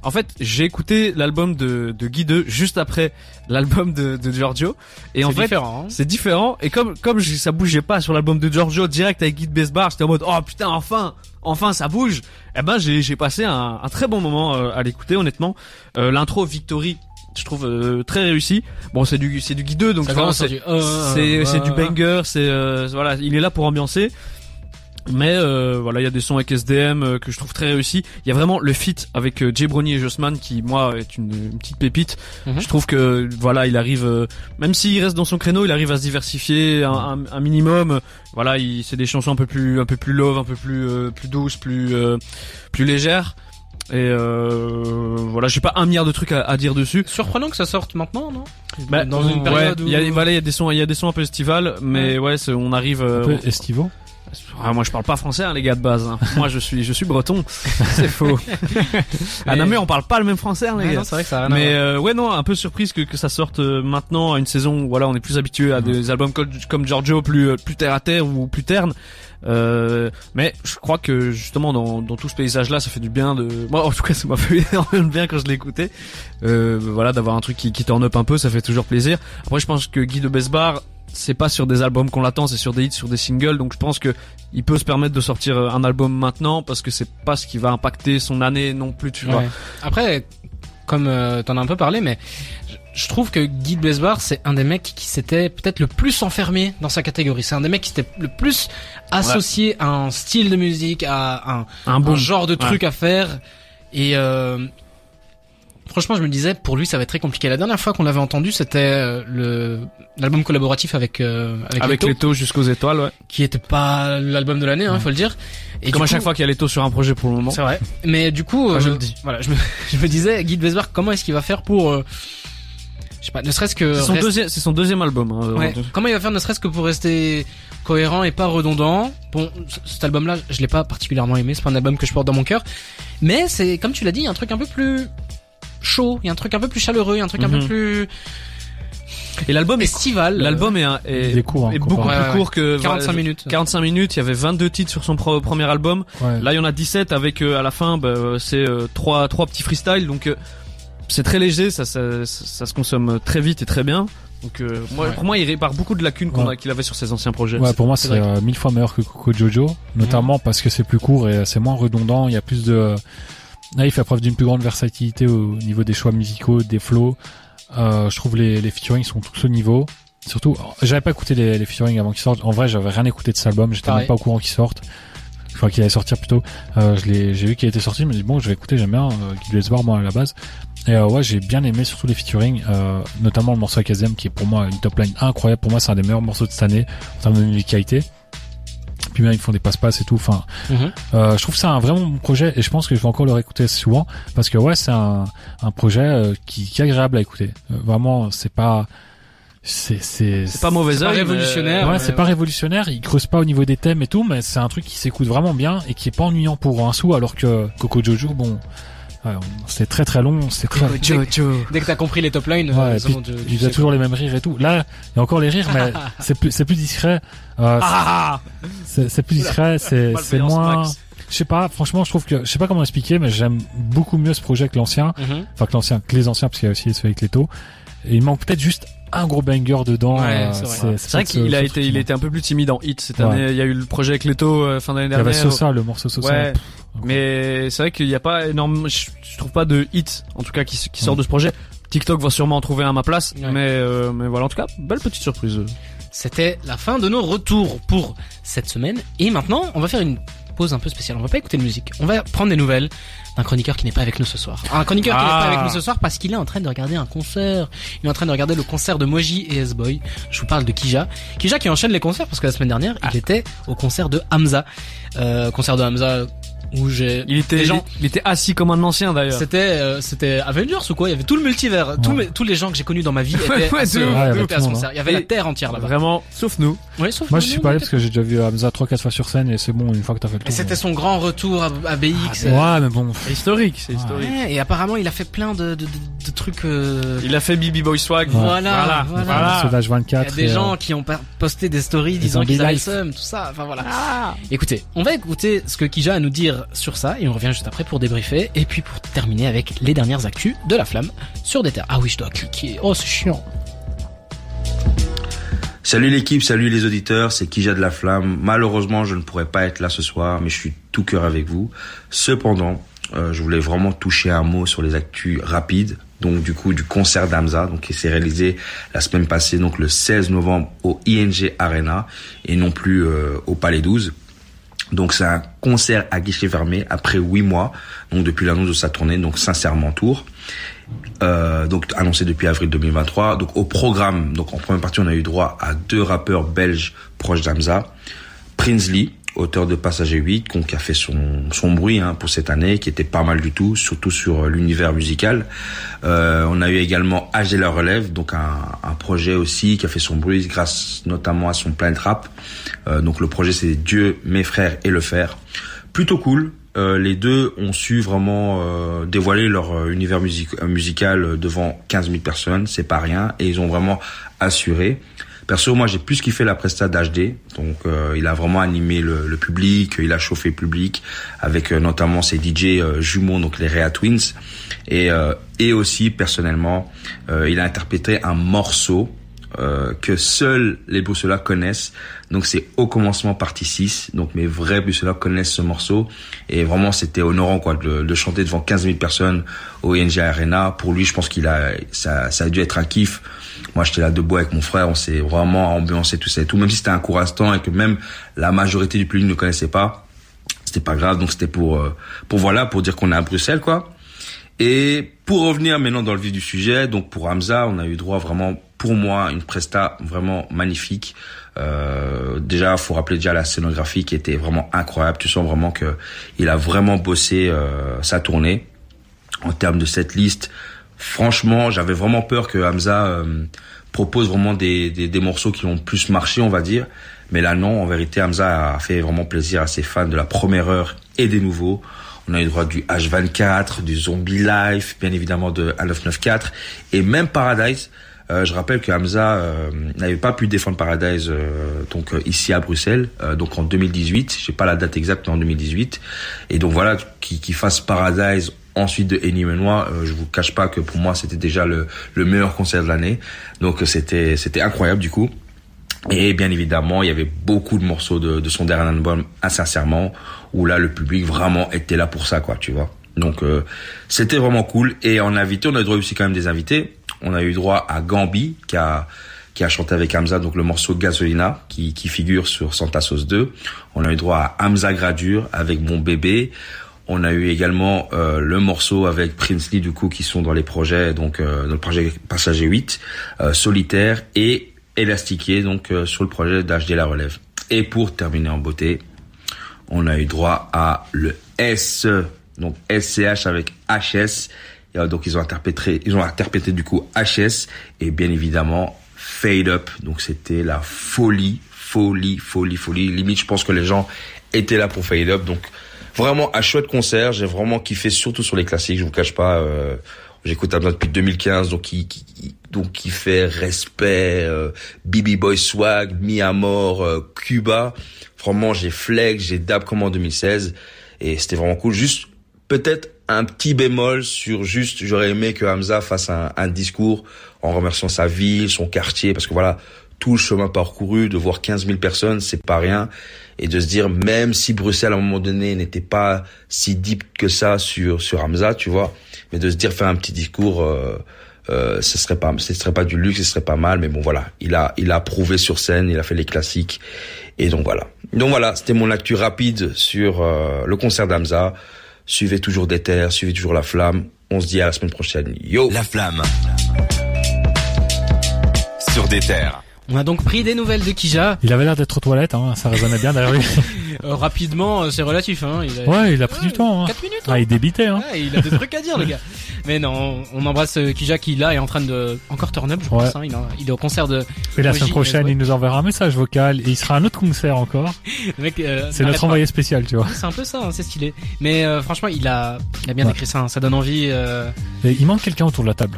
[SPEAKER 2] en fait, j'ai écouté l'album de, de Guy 2 juste après l'album de, de Giorgio. Et en fait,
[SPEAKER 3] différent. hein.
[SPEAKER 2] c'est différent. Et comme comme je- ça bougeait pas sur l'album de Giorgio direct avec Guy de Besbar, j'étais en mode oh putain enfin enfin ça bouge. Eh ben j'ai j'ai passé un, un très bon moment euh, à l'écouter honnêtement. Euh, L'intro Victory, je trouve euh, très réussi. Bon c'est du c'est du Guy 2 donc c'est
[SPEAKER 3] euh,
[SPEAKER 2] c'est c'est du
[SPEAKER 3] euh,
[SPEAKER 2] banger, c'est euh, voilà, il est là pour ambiancer. Mais euh, voilà, il y a des sons avec SDM euh, que je trouve très réussis. Il y a vraiment le feat avec euh, Jay Brony et Jossman qui moi est une, une petite pépite.
[SPEAKER 3] Mhm.
[SPEAKER 2] Je trouve que voilà, il arrive euh, même s'il reste dans son créneau, il arrive à se diversifier un, un, un minimum. Voilà, il c'est des chansons un peu plus un peu plus love, un peu plus euh, plus douces, plus euh, plus légères. Et euh, voilà, j'ai pas un milliard de trucs à, à dire dessus.
[SPEAKER 3] Surprenant que ça sorte maintenant, non?
[SPEAKER 2] Bah,
[SPEAKER 3] Dans une
[SPEAKER 2] ouais,
[SPEAKER 3] période où...
[SPEAKER 2] il y a voilà, il y a des sons, il y a des sons un peu estival, mais ouais, c'est- on arrive. euh,
[SPEAKER 4] un peu estivo
[SPEAKER 2] ah, moi je parle pas français hein, les gars de base. hein. moi je suis je suis breton. C'est faux. à Namur on parle pas le même français hein, les
[SPEAKER 3] Ouais,
[SPEAKER 2] gars.
[SPEAKER 3] non, c'est vrai que ça a rien à
[SPEAKER 2] Mais euh, ouais non un peu surprise que, que ça sorte euh, maintenant à une saison où voilà on est plus habitué à des albums comme, comme Giorgio plus euh, plus terre à terre ou plus terne. Euh, mais je crois que justement dans, dans tout ce paysage là ça fait du bien de moi en tout cas ça m'a fait énormément de bien quand je l'ai écouté euh, voilà d'avoir un truc qui, qui turn up un peu ça fait toujours plaisir après je pense que Guy de Besbar c'est pas sur des albums qu'on l'attend c'est sur des hits sur des singles donc je pense que il peut se permettre de sortir euh, un album maintenant parce que c'est pas ce qui va impacter son année non plus tu vois.
[SPEAKER 3] Après, comme euh, t'en as un peu parlé, mais je- trouve que Guy de Besbar, c'est un des mecs qui s'était peut-être le plus enfermé dans sa catégorie. C'est un des mecs qui s'était le plus associé à un style de musique, à un,
[SPEAKER 2] un
[SPEAKER 3] un
[SPEAKER 2] bon
[SPEAKER 3] genre de truc à faire. Et euh, franchement, je me disais, pour lui, ça va être très compliqué. La dernière fois qu'on l'avait entendu, c'était euh, le l'album collaboratif avec euh, avec,
[SPEAKER 2] avec
[SPEAKER 3] Leto,
[SPEAKER 2] les taux jusqu'aux étoiles ouais
[SPEAKER 3] qui était pas l'album de l'année, hein, faut le dire. Et
[SPEAKER 2] comme à chaque fois qu'il y a les taux sur un projet pour le moment
[SPEAKER 3] c'est vrai. Mais du coup,
[SPEAKER 2] Enfin, je
[SPEAKER 3] euh,
[SPEAKER 2] le dis.
[SPEAKER 3] Voilà, je me, je me disais, Guy de Besbar, comment est-ce qu'il va faire pour, euh, je sais pas, ne serait-ce que
[SPEAKER 2] c'est son deuxième c'est son deuxième album hein,
[SPEAKER 3] Ouais. Comment il va faire, ne serait-ce que pour rester cohérent et pas redondant? Bon, cet album-là, je l'ai pas particulièrement aimé. C'est pas un album que je porte dans mon cœur. Mais c'est, comme tu l'as dit, un truc un peu plus chaud. Il y a un truc un peu plus chaleureux. Il y a un truc un
[SPEAKER 2] Mhm.
[SPEAKER 3] peu plus.
[SPEAKER 2] Et l'album est
[SPEAKER 3] Festival.
[SPEAKER 2] L'album est, un- est,
[SPEAKER 4] Il est court, hein,
[SPEAKER 2] est beaucoup
[SPEAKER 3] Ouais,
[SPEAKER 2] plus
[SPEAKER 3] ouais.
[SPEAKER 2] court que
[SPEAKER 3] 45
[SPEAKER 2] voilà,
[SPEAKER 3] minutes.
[SPEAKER 2] 45 minutes. Il y avait 22 titres sur son pro- premier album.
[SPEAKER 4] Ouais.
[SPEAKER 2] Là, il y en a 17 avec euh, à la fin, bah, euh, c'est euh, trois trois petits freestyles. Donc euh, c'est très léger, ça, ça ça ça se consomme très vite et très bien. Donc euh, moi,
[SPEAKER 3] Ouais.
[SPEAKER 2] pour moi, il répare beaucoup de lacunes qu'on
[SPEAKER 4] Ouais.
[SPEAKER 2] a qu'il avait sur ses anciens projets.
[SPEAKER 4] Ouais, pour moi,
[SPEAKER 3] c'est
[SPEAKER 4] euh, mille fois meilleur que Coco Jojo, notamment parce que c'est plus court et c'est moins redondant. Il y a plus de. Là, il fait preuve d'une plus grande versatilité au niveau des choix musicaux, des flows. Euh, je trouve les, les featuring sont tous au niveau. Surtout, j'avais pas écouté les, les featuring avant qu'ils sortent. En vrai, j'avais rien écouté de cet album. J'étais même pas au courant qu'ils sortent. Enfin, qu'il allait sortir plutôt. Euh, je j'ai vu qu'il était sorti. Je me dis bon, je vais écouter. J'aime bien. Euh, Guy Lesbar, moi à la base. Et euh, ouais, j'ai bien aimé surtout les featuring, euh, notamment le morceau avec qui est pour moi une top line incroyable. Pour moi, c'est un des meilleurs morceaux de cette année en termes de musicalité. Puis même ils font des passe-passe et tout. Enfin,
[SPEAKER 3] Mhm.
[SPEAKER 4] euh, je trouve c'est un vraiment bon projet et je pense que je vais encore le réécouter souvent parce que ouais, c'est un, un projet euh, qui, qui est agréable à écouter. Euh, vraiment, c'est pas c'est c'est
[SPEAKER 2] C'est pas mauvais
[SPEAKER 3] C'est pas
[SPEAKER 2] oeil, mais-
[SPEAKER 3] révolutionnaire,
[SPEAKER 4] Ouais, c'est pas révolutionnaire, il creuse pas au niveau des thèmes et tout, mais c'est un truc qui s'écoute vraiment bien et qui est pas ennuyant pour un sou, alors que Coco Jojo, bon, ouais, c'est très très long, c'est très,
[SPEAKER 3] Dès que t'as compris les top lines,
[SPEAKER 4] Ouais,
[SPEAKER 3] euh,
[SPEAKER 4] puis,
[SPEAKER 3] tu- tu
[SPEAKER 4] a toujours les mêmes rires et tout. Là, il y a encore les rires, mais c'est plus, c'est plus discret. Euh,
[SPEAKER 2] Ah
[SPEAKER 4] c'est c'est plus discret, c'est, c'est moins. Je sais pas. Franchement, je trouve que, je sais pas comment expliquer, mais j'aime beaucoup mieux ce projet que l'ancien.
[SPEAKER 3] Mhm.
[SPEAKER 4] Enfin, que l'ancien, que les anciens, parce qu'il y a aussi celui avec Leto. Et il manque peut-être juste un gros banger dedans.
[SPEAKER 3] Ouais,
[SPEAKER 4] euh,
[SPEAKER 3] c'est vrai.
[SPEAKER 2] C'est vrai qu'il a été, il était un peu plus timide en hit cette
[SPEAKER 4] Ouais.
[SPEAKER 2] année. Il y a eu le projet avec Leto euh, fin d'année
[SPEAKER 4] manque. Il y avait
[SPEAKER 2] dernière.
[SPEAKER 4] Sosa, le morceau Sosa.
[SPEAKER 2] Ouais.
[SPEAKER 4] Pff,
[SPEAKER 2] Mais c'est vrai qu'il n'y a pas énorme, je, je trouve pas de hit, en tout cas, qui, qui sort
[SPEAKER 4] Mm.
[SPEAKER 2] de ce projet. TikTok va sûrement en trouver un à ma place,
[SPEAKER 3] Ouais.
[SPEAKER 2] mais, euh, mais voilà, en tout cas, belle petite surprise.
[SPEAKER 3] C'était la fin de nos retours pour cette semaine. Et maintenant, on va faire une pause un peu spéciale. On va pas écouter de musique. On va prendre des nouvelles d'un chroniqueur qui n'est pas avec nous ce soir. Un chroniqueur qui n'est
[SPEAKER 2] Ah.
[SPEAKER 3] pas avec nous ce soir parce qu'il est en train de regarder un concert. Il est en train de regarder le concert de Moji et S-Boy. Je vous parle de Kija. Kija qui enchaîne les concerts parce que la semaine dernière,
[SPEAKER 2] Ah.
[SPEAKER 3] il était au concert de Hamza. Euh, concert de Hamza où j'ai...
[SPEAKER 2] Il était,
[SPEAKER 3] Les gens-
[SPEAKER 2] il était assis comme un ancien d'ailleurs.
[SPEAKER 3] C'était euh, c'était Avengers ou quoi? Il y avait tout le multivers. Tous,
[SPEAKER 4] Ouais.
[SPEAKER 3] mes- tous les gens que j'ai connus dans ma vie étaient
[SPEAKER 2] Ouais,
[SPEAKER 3] à ce, étaient à ce concert. Il y avait la
[SPEAKER 2] Et-
[SPEAKER 3] terre entière là-bas.
[SPEAKER 2] Vraiment, sauf nous.
[SPEAKER 3] Ouais, sauf
[SPEAKER 4] Moi,
[SPEAKER 3] nous,
[SPEAKER 4] je suis pas allé parce que j'ai déjà vu Hamza 3-4 fois sur scène et c'est bon, une fois que t'as fait le
[SPEAKER 3] Et
[SPEAKER 4] tour.
[SPEAKER 3] c'était son grand retour à, à BX. euh,
[SPEAKER 4] Ouais, mais bon.
[SPEAKER 2] C'est historique, c'est
[SPEAKER 4] Ouais.
[SPEAKER 2] historique.
[SPEAKER 3] Ouais, et apparemment il a fait plein de, de, de, de trucs. euh,
[SPEAKER 2] Il a fait Bibi Boy Swag.
[SPEAKER 3] Voilà,
[SPEAKER 2] voilà.
[SPEAKER 3] voilà.
[SPEAKER 2] voilà.
[SPEAKER 4] Soulage
[SPEAKER 3] Il y a
[SPEAKER 4] 24.
[SPEAKER 3] des
[SPEAKER 4] et,
[SPEAKER 3] gens
[SPEAKER 4] euh,
[SPEAKER 3] qui ont posté des stories disant qu'ils avaient le seum, tout ça. Enfin voilà. Écoutez, on va écouter ce que Kija a à nous dire sur ça et on revient juste après pour débriefer et puis pour terminer avec les dernières actus de la flamme sur des terres. Ah oui, je dois cliquer. Oh, c'est chiant.
[SPEAKER 5] Salut l'équipe, salut les auditeurs, c'est Kija de la Flamme. Malheureusement, je ne pourrais pas être là ce soir, mais je suis tout cœur avec vous. Cependant, euh, je voulais vraiment toucher un mot sur les actus rapides. Donc du coup, du concert d'Amza, donc qui s'est réalisé la semaine passée, donc le 16 novembre au ING Arena et non plus euh, au Palais 12. Donc c'est un concert à guichet fermé après huit mois, donc depuis l'annonce de sa tournée, donc sincèrement tour. Euh, donc annoncé depuis avril 2023. Donc au programme, donc en première partie, on a eu droit à deux rappeurs belges proches d'Amza. Prinsley, auteur de Passager 8, donc, qui a fait son, son bruit hein, pour cette année, qui était pas mal du tout, surtout sur euh, l'univers musical. Euh, on a eu également Age de la relève, donc un, un projet aussi qui a fait son bruit grâce notamment à son plein rap. Euh, donc le projet c'est Dieu, mes frères et le fer. Plutôt cool. Euh, les deux ont su vraiment euh, dévoiler leur euh, univers music- musical devant 15 000 personnes, c'est pas rien, et ils ont vraiment assuré. Perso, moi j'ai plus kiffé la presta d'HD, donc euh, il a vraiment animé le, le public, il a chauffé le public avec euh, notamment ses DJ euh, jumeaux, donc les Rea Twins, et euh, et aussi personnellement, euh, il a interprété un morceau euh, que seuls les Boussolas connaissent. Donc c'est au commencement partie 6. Donc mes vrais Boussolas connaissent ce morceau. Et vraiment c'était honorant quoi de, de chanter devant 15 000 personnes au ING Arena. Pour lui je pense qu'il a ça, ça a dû être un kiff. Moi j'étais là debout avec mon frère, on s'est vraiment ambiancé tout ça et tout. Même si c'était un court instant et que même la majorité du public ne connaissait pas, c'était pas grave. Donc c'était pour euh, pour voilà pour dire qu'on est à Bruxelles quoi. Et pour revenir maintenant dans le vif du sujet, donc pour Hamza, on a eu droit vraiment, pour moi, une presta vraiment magnifique. Euh, déjà, faut rappeler déjà la scénographie qui était vraiment incroyable. Tu sens vraiment que il a vraiment bossé euh, sa tournée en termes de cette liste. Franchement, j'avais vraiment peur que Hamza euh, propose vraiment des, des, des morceaux qui ont plus marché, on va dire. Mais là, non. En vérité, Hamza a fait vraiment plaisir à ses fans de la première heure et des nouveaux. On a eu droit du H24, du Zombie Life, bien évidemment de A994 et même Paradise. Euh, je rappelle que Hamza euh, n'avait pas pu défendre Paradise euh, donc euh, ici à Bruxelles, euh, donc en 2018. J'ai pas la date exacte, mais en 2018. Et donc voilà, qu'il qu'il fasse Paradise ensuite de Ennio Benoit, euh, je vous cache pas que pour moi c'était déjà le, le meilleur concert de l'année. Donc euh, c'était c'était incroyable du coup. Et bien évidemment, il y avait beaucoup de morceaux de, de son dernier album, Insincèrement, où là le public vraiment était là pour ça, quoi, tu vois. Donc euh, c'était vraiment cool. Et en invité, on a eu droit aussi quand même des invités. On a eu droit à Gambi qui a qui a chanté avec Hamza donc le morceau Gasolina qui, qui figure sur Santa Sauce 2. On a eu droit à Hamza Gradure avec Mon bébé. On a eu également euh, le morceau avec Princely du coup qui sont dans les projets donc euh, dans le projet Passager 8, euh, Solitaire et Élastiqué donc euh, sur le projet d'HD La Relève. Et pour terminer en beauté, on a eu droit à le S donc SCH avec HS. Et, euh, donc ils ont interprété, ils ont interprété du coup HS et bien évidemment Fade Up. Donc c'était la folie, folie, folie, folie. Limite, je pense que les gens étaient là pour Fade Up. Donc vraiment un chouette concert. J'ai vraiment kiffé surtout sur les classiques. Je vous cache pas. Euh, J'écoute Hamza depuis 2015, donc il, qui, donc qui fait respect, euh, BB Boy Swag, Mi Amor, euh, Cuba. Vraiment, j'ai flex, j'ai dab comme en 2016, et c'était vraiment cool. Juste peut-être un petit bémol sur juste, j'aurais aimé que Hamza fasse un, un, discours en remerciant sa ville, son quartier, parce que voilà, tout le chemin parcouru, de voir 15 000 personnes, c'est pas rien, et de se dire, même si Bruxelles à un moment donné n'était pas si deep que ça sur sur Hamza, tu vois, mais de se dire faire un petit discours, euh, euh, ce serait pas, ce serait pas du luxe, ce serait pas mal, mais bon voilà, il a il a prouvé sur scène, il a fait les classiques, et donc voilà. Donc voilà, c'était mon actu rapide sur euh, le concert d'Hamza. Suivez toujours des terres, suivez toujours la flamme. On se dit à la semaine prochaine. Yo
[SPEAKER 1] La flamme. Sur des terres.
[SPEAKER 3] On a donc pris des nouvelles de Kija.
[SPEAKER 4] Il avait l'air d'être aux toilettes, hein, ça résonnait bien derrière lui.
[SPEAKER 3] Euh, rapidement, euh, c'est relatif. Hein. Il a...
[SPEAKER 4] Ouais, il a pris du temps. Hein.
[SPEAKER 3] 4 minutes.
[SPEAKER 4] Ah, il débitait. Hein.
[SPEAKER 3] Ouais, il a des trucs à dire, le gars. Mais non, on embrasse euh, Kija qui là est en train de encore turn up, je
[SPEAKER 4] Ouais.
[SPEAKER 3] pense. Hein. Il, est au concert de.
[SPEAKER 4] Et la semaine prochaine, il nous enverra un message vocal et il sera un autre concert encore.
[SPEAKER 3] Euh,
[SPEAKER 4] C'est notre envoyé spécial, tu vois.
[SPEAKER 3] C'est un peu ça, hein, c'est stylé. Mais euh, franchement, il a, il a bien décrit ça. hein. Ça donne envie. euh,
[SPEAKER 4] Et il manque quelqu'un autour de la table.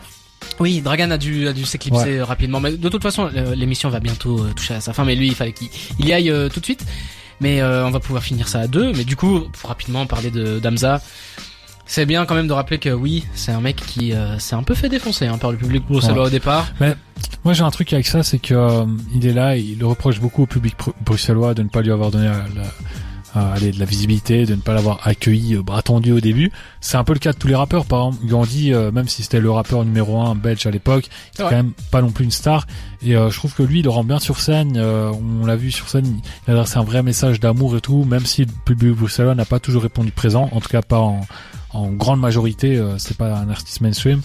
[SPEAKER 3] Oui, Dragan a dû, a dû s'éclipser rapidement. Mais de toute façon, euh, l'émission va bientôt euh, toucher à sa fin. Mais lui, il fallait qu'il il y aille euh, tout de suite. Mais euh, on va pouvoir finir ça à deux. Mais du coup, pour rapidement parler de d'Amza, c'est bien quand même de rappeler que oui, c'est un mec qui euh, s'est un peu fait défoncer hein, par le public bruxellois au départ.
[SPEAKER 4] Moi, j'ai un truc avec ça, c'est que euh, il est là, il le reproche beaucoup au public bru- bruxellois de ne pas lui avoir donné la, euh, allez, de la visibilité, de ne pas l'avoir accueilli euh, bras tendus au début. C'est un peu le cas de tous les rappeurs. Par exemple, Gandhi, euh, même si c'était le rappeur numéro un belge à l'époque, c'est
[SPEAKER 3] Ouais.
[SPEAKER 4] quand même pas non plus une star. Et euh, je trouve que lui, il le rend bien sur scène. euh, on l'a vu sur scène, il a adressé un vrai message d'amour et tout, même si le public bruxellois n'a pas toujours répondu présent, en tout cas pas en, en grande majorité. euh, c'est pas un artiste mainstream.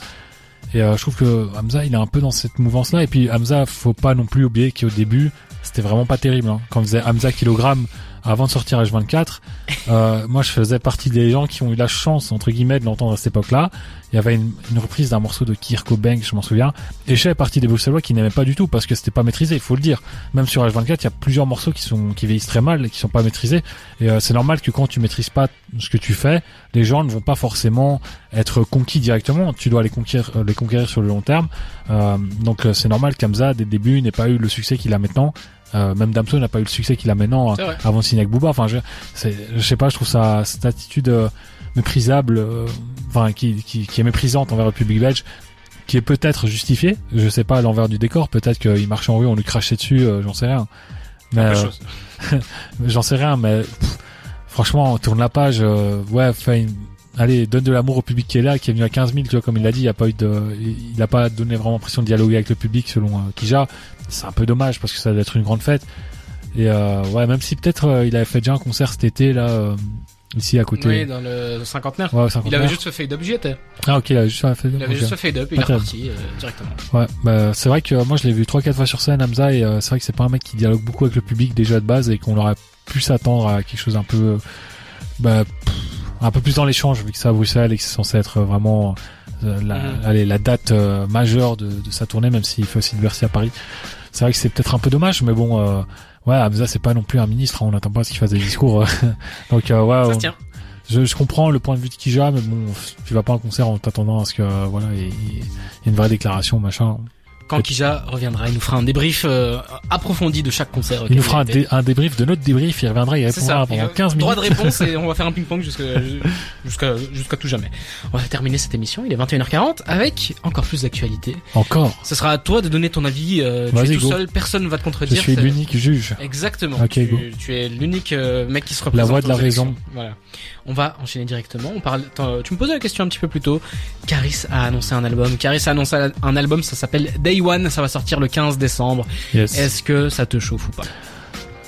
[SPEAKER 4] Et euh, je trouve que Hamza, il est un peu dans cette mouvance-là. Et puis Hamza, faut pas non plus oublier qu'au début, c'était vraiment pas terrible. Hein. Quand on faisait Hamza kilogramme avant de sortir H24, euh, moi je faisais partie des gens qui ont eu la chance entre guillemets de l'entendre à cette époque-là. Il y avait une, une reprise d'un morceau de Kirko Bank, je m'en souviens. Et je fais partie des Bruxellois qui n'aimaient pas du tout parce que c'était pas maîtrisé, il faut le dire. Même sur H24, il y a plusieurs morceaux qui sont qui vieillissent très mal et qui sont pas maîtrisés. Et euh, c'est normal que quand tu maîtrises pas ce que tu fais, les gens ne vont pas forcément être conquis directement. Tu dois les conquérir, euh, les conquérir sur le long terme. Euh, donc euh, c'est normal qu'Hamza dès le début n'ait pas eu le succès qu'il a maintenant. Euh, même Damso n'a pas eu le succès qu'il a maintenant avant de signer avec Booba. Enfin, je, je sais pas, je trouve ça cette attitude euh, méprisable, euh, enfin qui, qui, qui est méprisante envers le public belge, qui est peut-être justifiée. Je sais pas à l'envers du décor. Peut-être qu'il marchait en rue, on lui crachait dessus, euh, j'en sais rien. Mais euh, j'en sais rien. Mais pff, franchement, tourne la page. euh, ouais, une- Allez, donne de l'amour au public qui est là, qui est venu à 15 000, tu vois, comme il l'a dit, il a pas eu de, il il a pas donné vraiment l'impression de dialoguer avec le public selon euh, Kija. C'est un peu dommage parce que ça doit être une grande fête. Et euh, ouais, même si peut-être euh, il avait fait déjà un concert cet été là, ici à côté.
[SPEAKER 3] Oui, dans le cinquantenaire.
[SPEAKER 4] Ouais,
[SPEAKER 3] Il avait juste fait up, j'y étais.
[SPEAKER 4] Ah ok, il avait juste fait.
[SPEAKER 3] Il avait
[SPEAKER 4] ok.
[SPEAKER 3] juste fait up, il est reparti directement.
[SPEAKER 4] Ouais, bah, c'est vrai que moi je l'ai vu trois quatre fois sur scène Hamza et c'est vrai que c'est pas un mec qui dialogue beaucoup avec le public déjà de base et qu'on aurait pu s'attendre à quelque chose un peu bah, pff, un peu plus dans l'échange vu que c'est à Bruxelles et que c'est censé être vraiment euh, la, allez, la date euh, majeure de, de sa tournée même s'il fait aussi de Bercy à Paris. C'est vrai que c'est peut-être un peu dommage mais bon euh, ouais Hamza c'est pas non plus un ministre hein, on n'attend pas à ce qu'il fasse des discours euh. donc euh, ouais on- je, je comprends le point de vue de Kija, mais bon, tu vas pas à un concert en t'attendant à ce que euh, voilà, il y, ait- il y ait une vraie déclaration, machin.
[SPEAKER 3] Quand Kija reviendra, il nous fera un débrief euh, approfondi de chaque concert.
[SPEAKER 4] Il
[SPEAKER 3] auquel
[SPEAKER 4] nous fera un, dé- débrief de notre débrief, il reviendra, il répondra pendant
[SPEAKER 3] Et, euh,
[SPEAKER 4] 15 minutes.
[SPEAKER 3] Droit de réponse et on va faire un ping-pong jusqu'à jusqu'à tout jamais. On va terminer cette émission. Il est 21h40 avec encore plus d'actualité.
[SPEAKER 4] Encore.
[SPEAKER 3] Ce sera à toi de donner ton avis. Euh, tu es tout
[SPEAKER 4] go.
[SPEAKER 3] seul, personne ne va te
[SPEAKER 4] Je
[SPEAKER 3] contredire.
[SPEAKER 4] suis
[SPEAKER 3] c'est-
[SPEAKER 4] l'unique juge.
[SPEAKER 3] Exactement.
[SPEAKER 4] Ok,
[SPEAKER 3] tu,
[SPEAKER 4] go.
[SPEAKER 3] tu es l'unique euh, mec qui se représente.
[SPEAKER 4] voix de la raison.
[SPEAKER 3] Voilà. On va enchaîner directement. On parle. tu me posais la question un petit peu plus tôt. Caris a annoncé un album. Caris a annoncé un album. Ça s'appelle Day One. Ça va sortir le 15 décembre.
[SPEAKER 4] Yes.
[SPEAKER 3] Est-ce que ça te chauffe ou pas?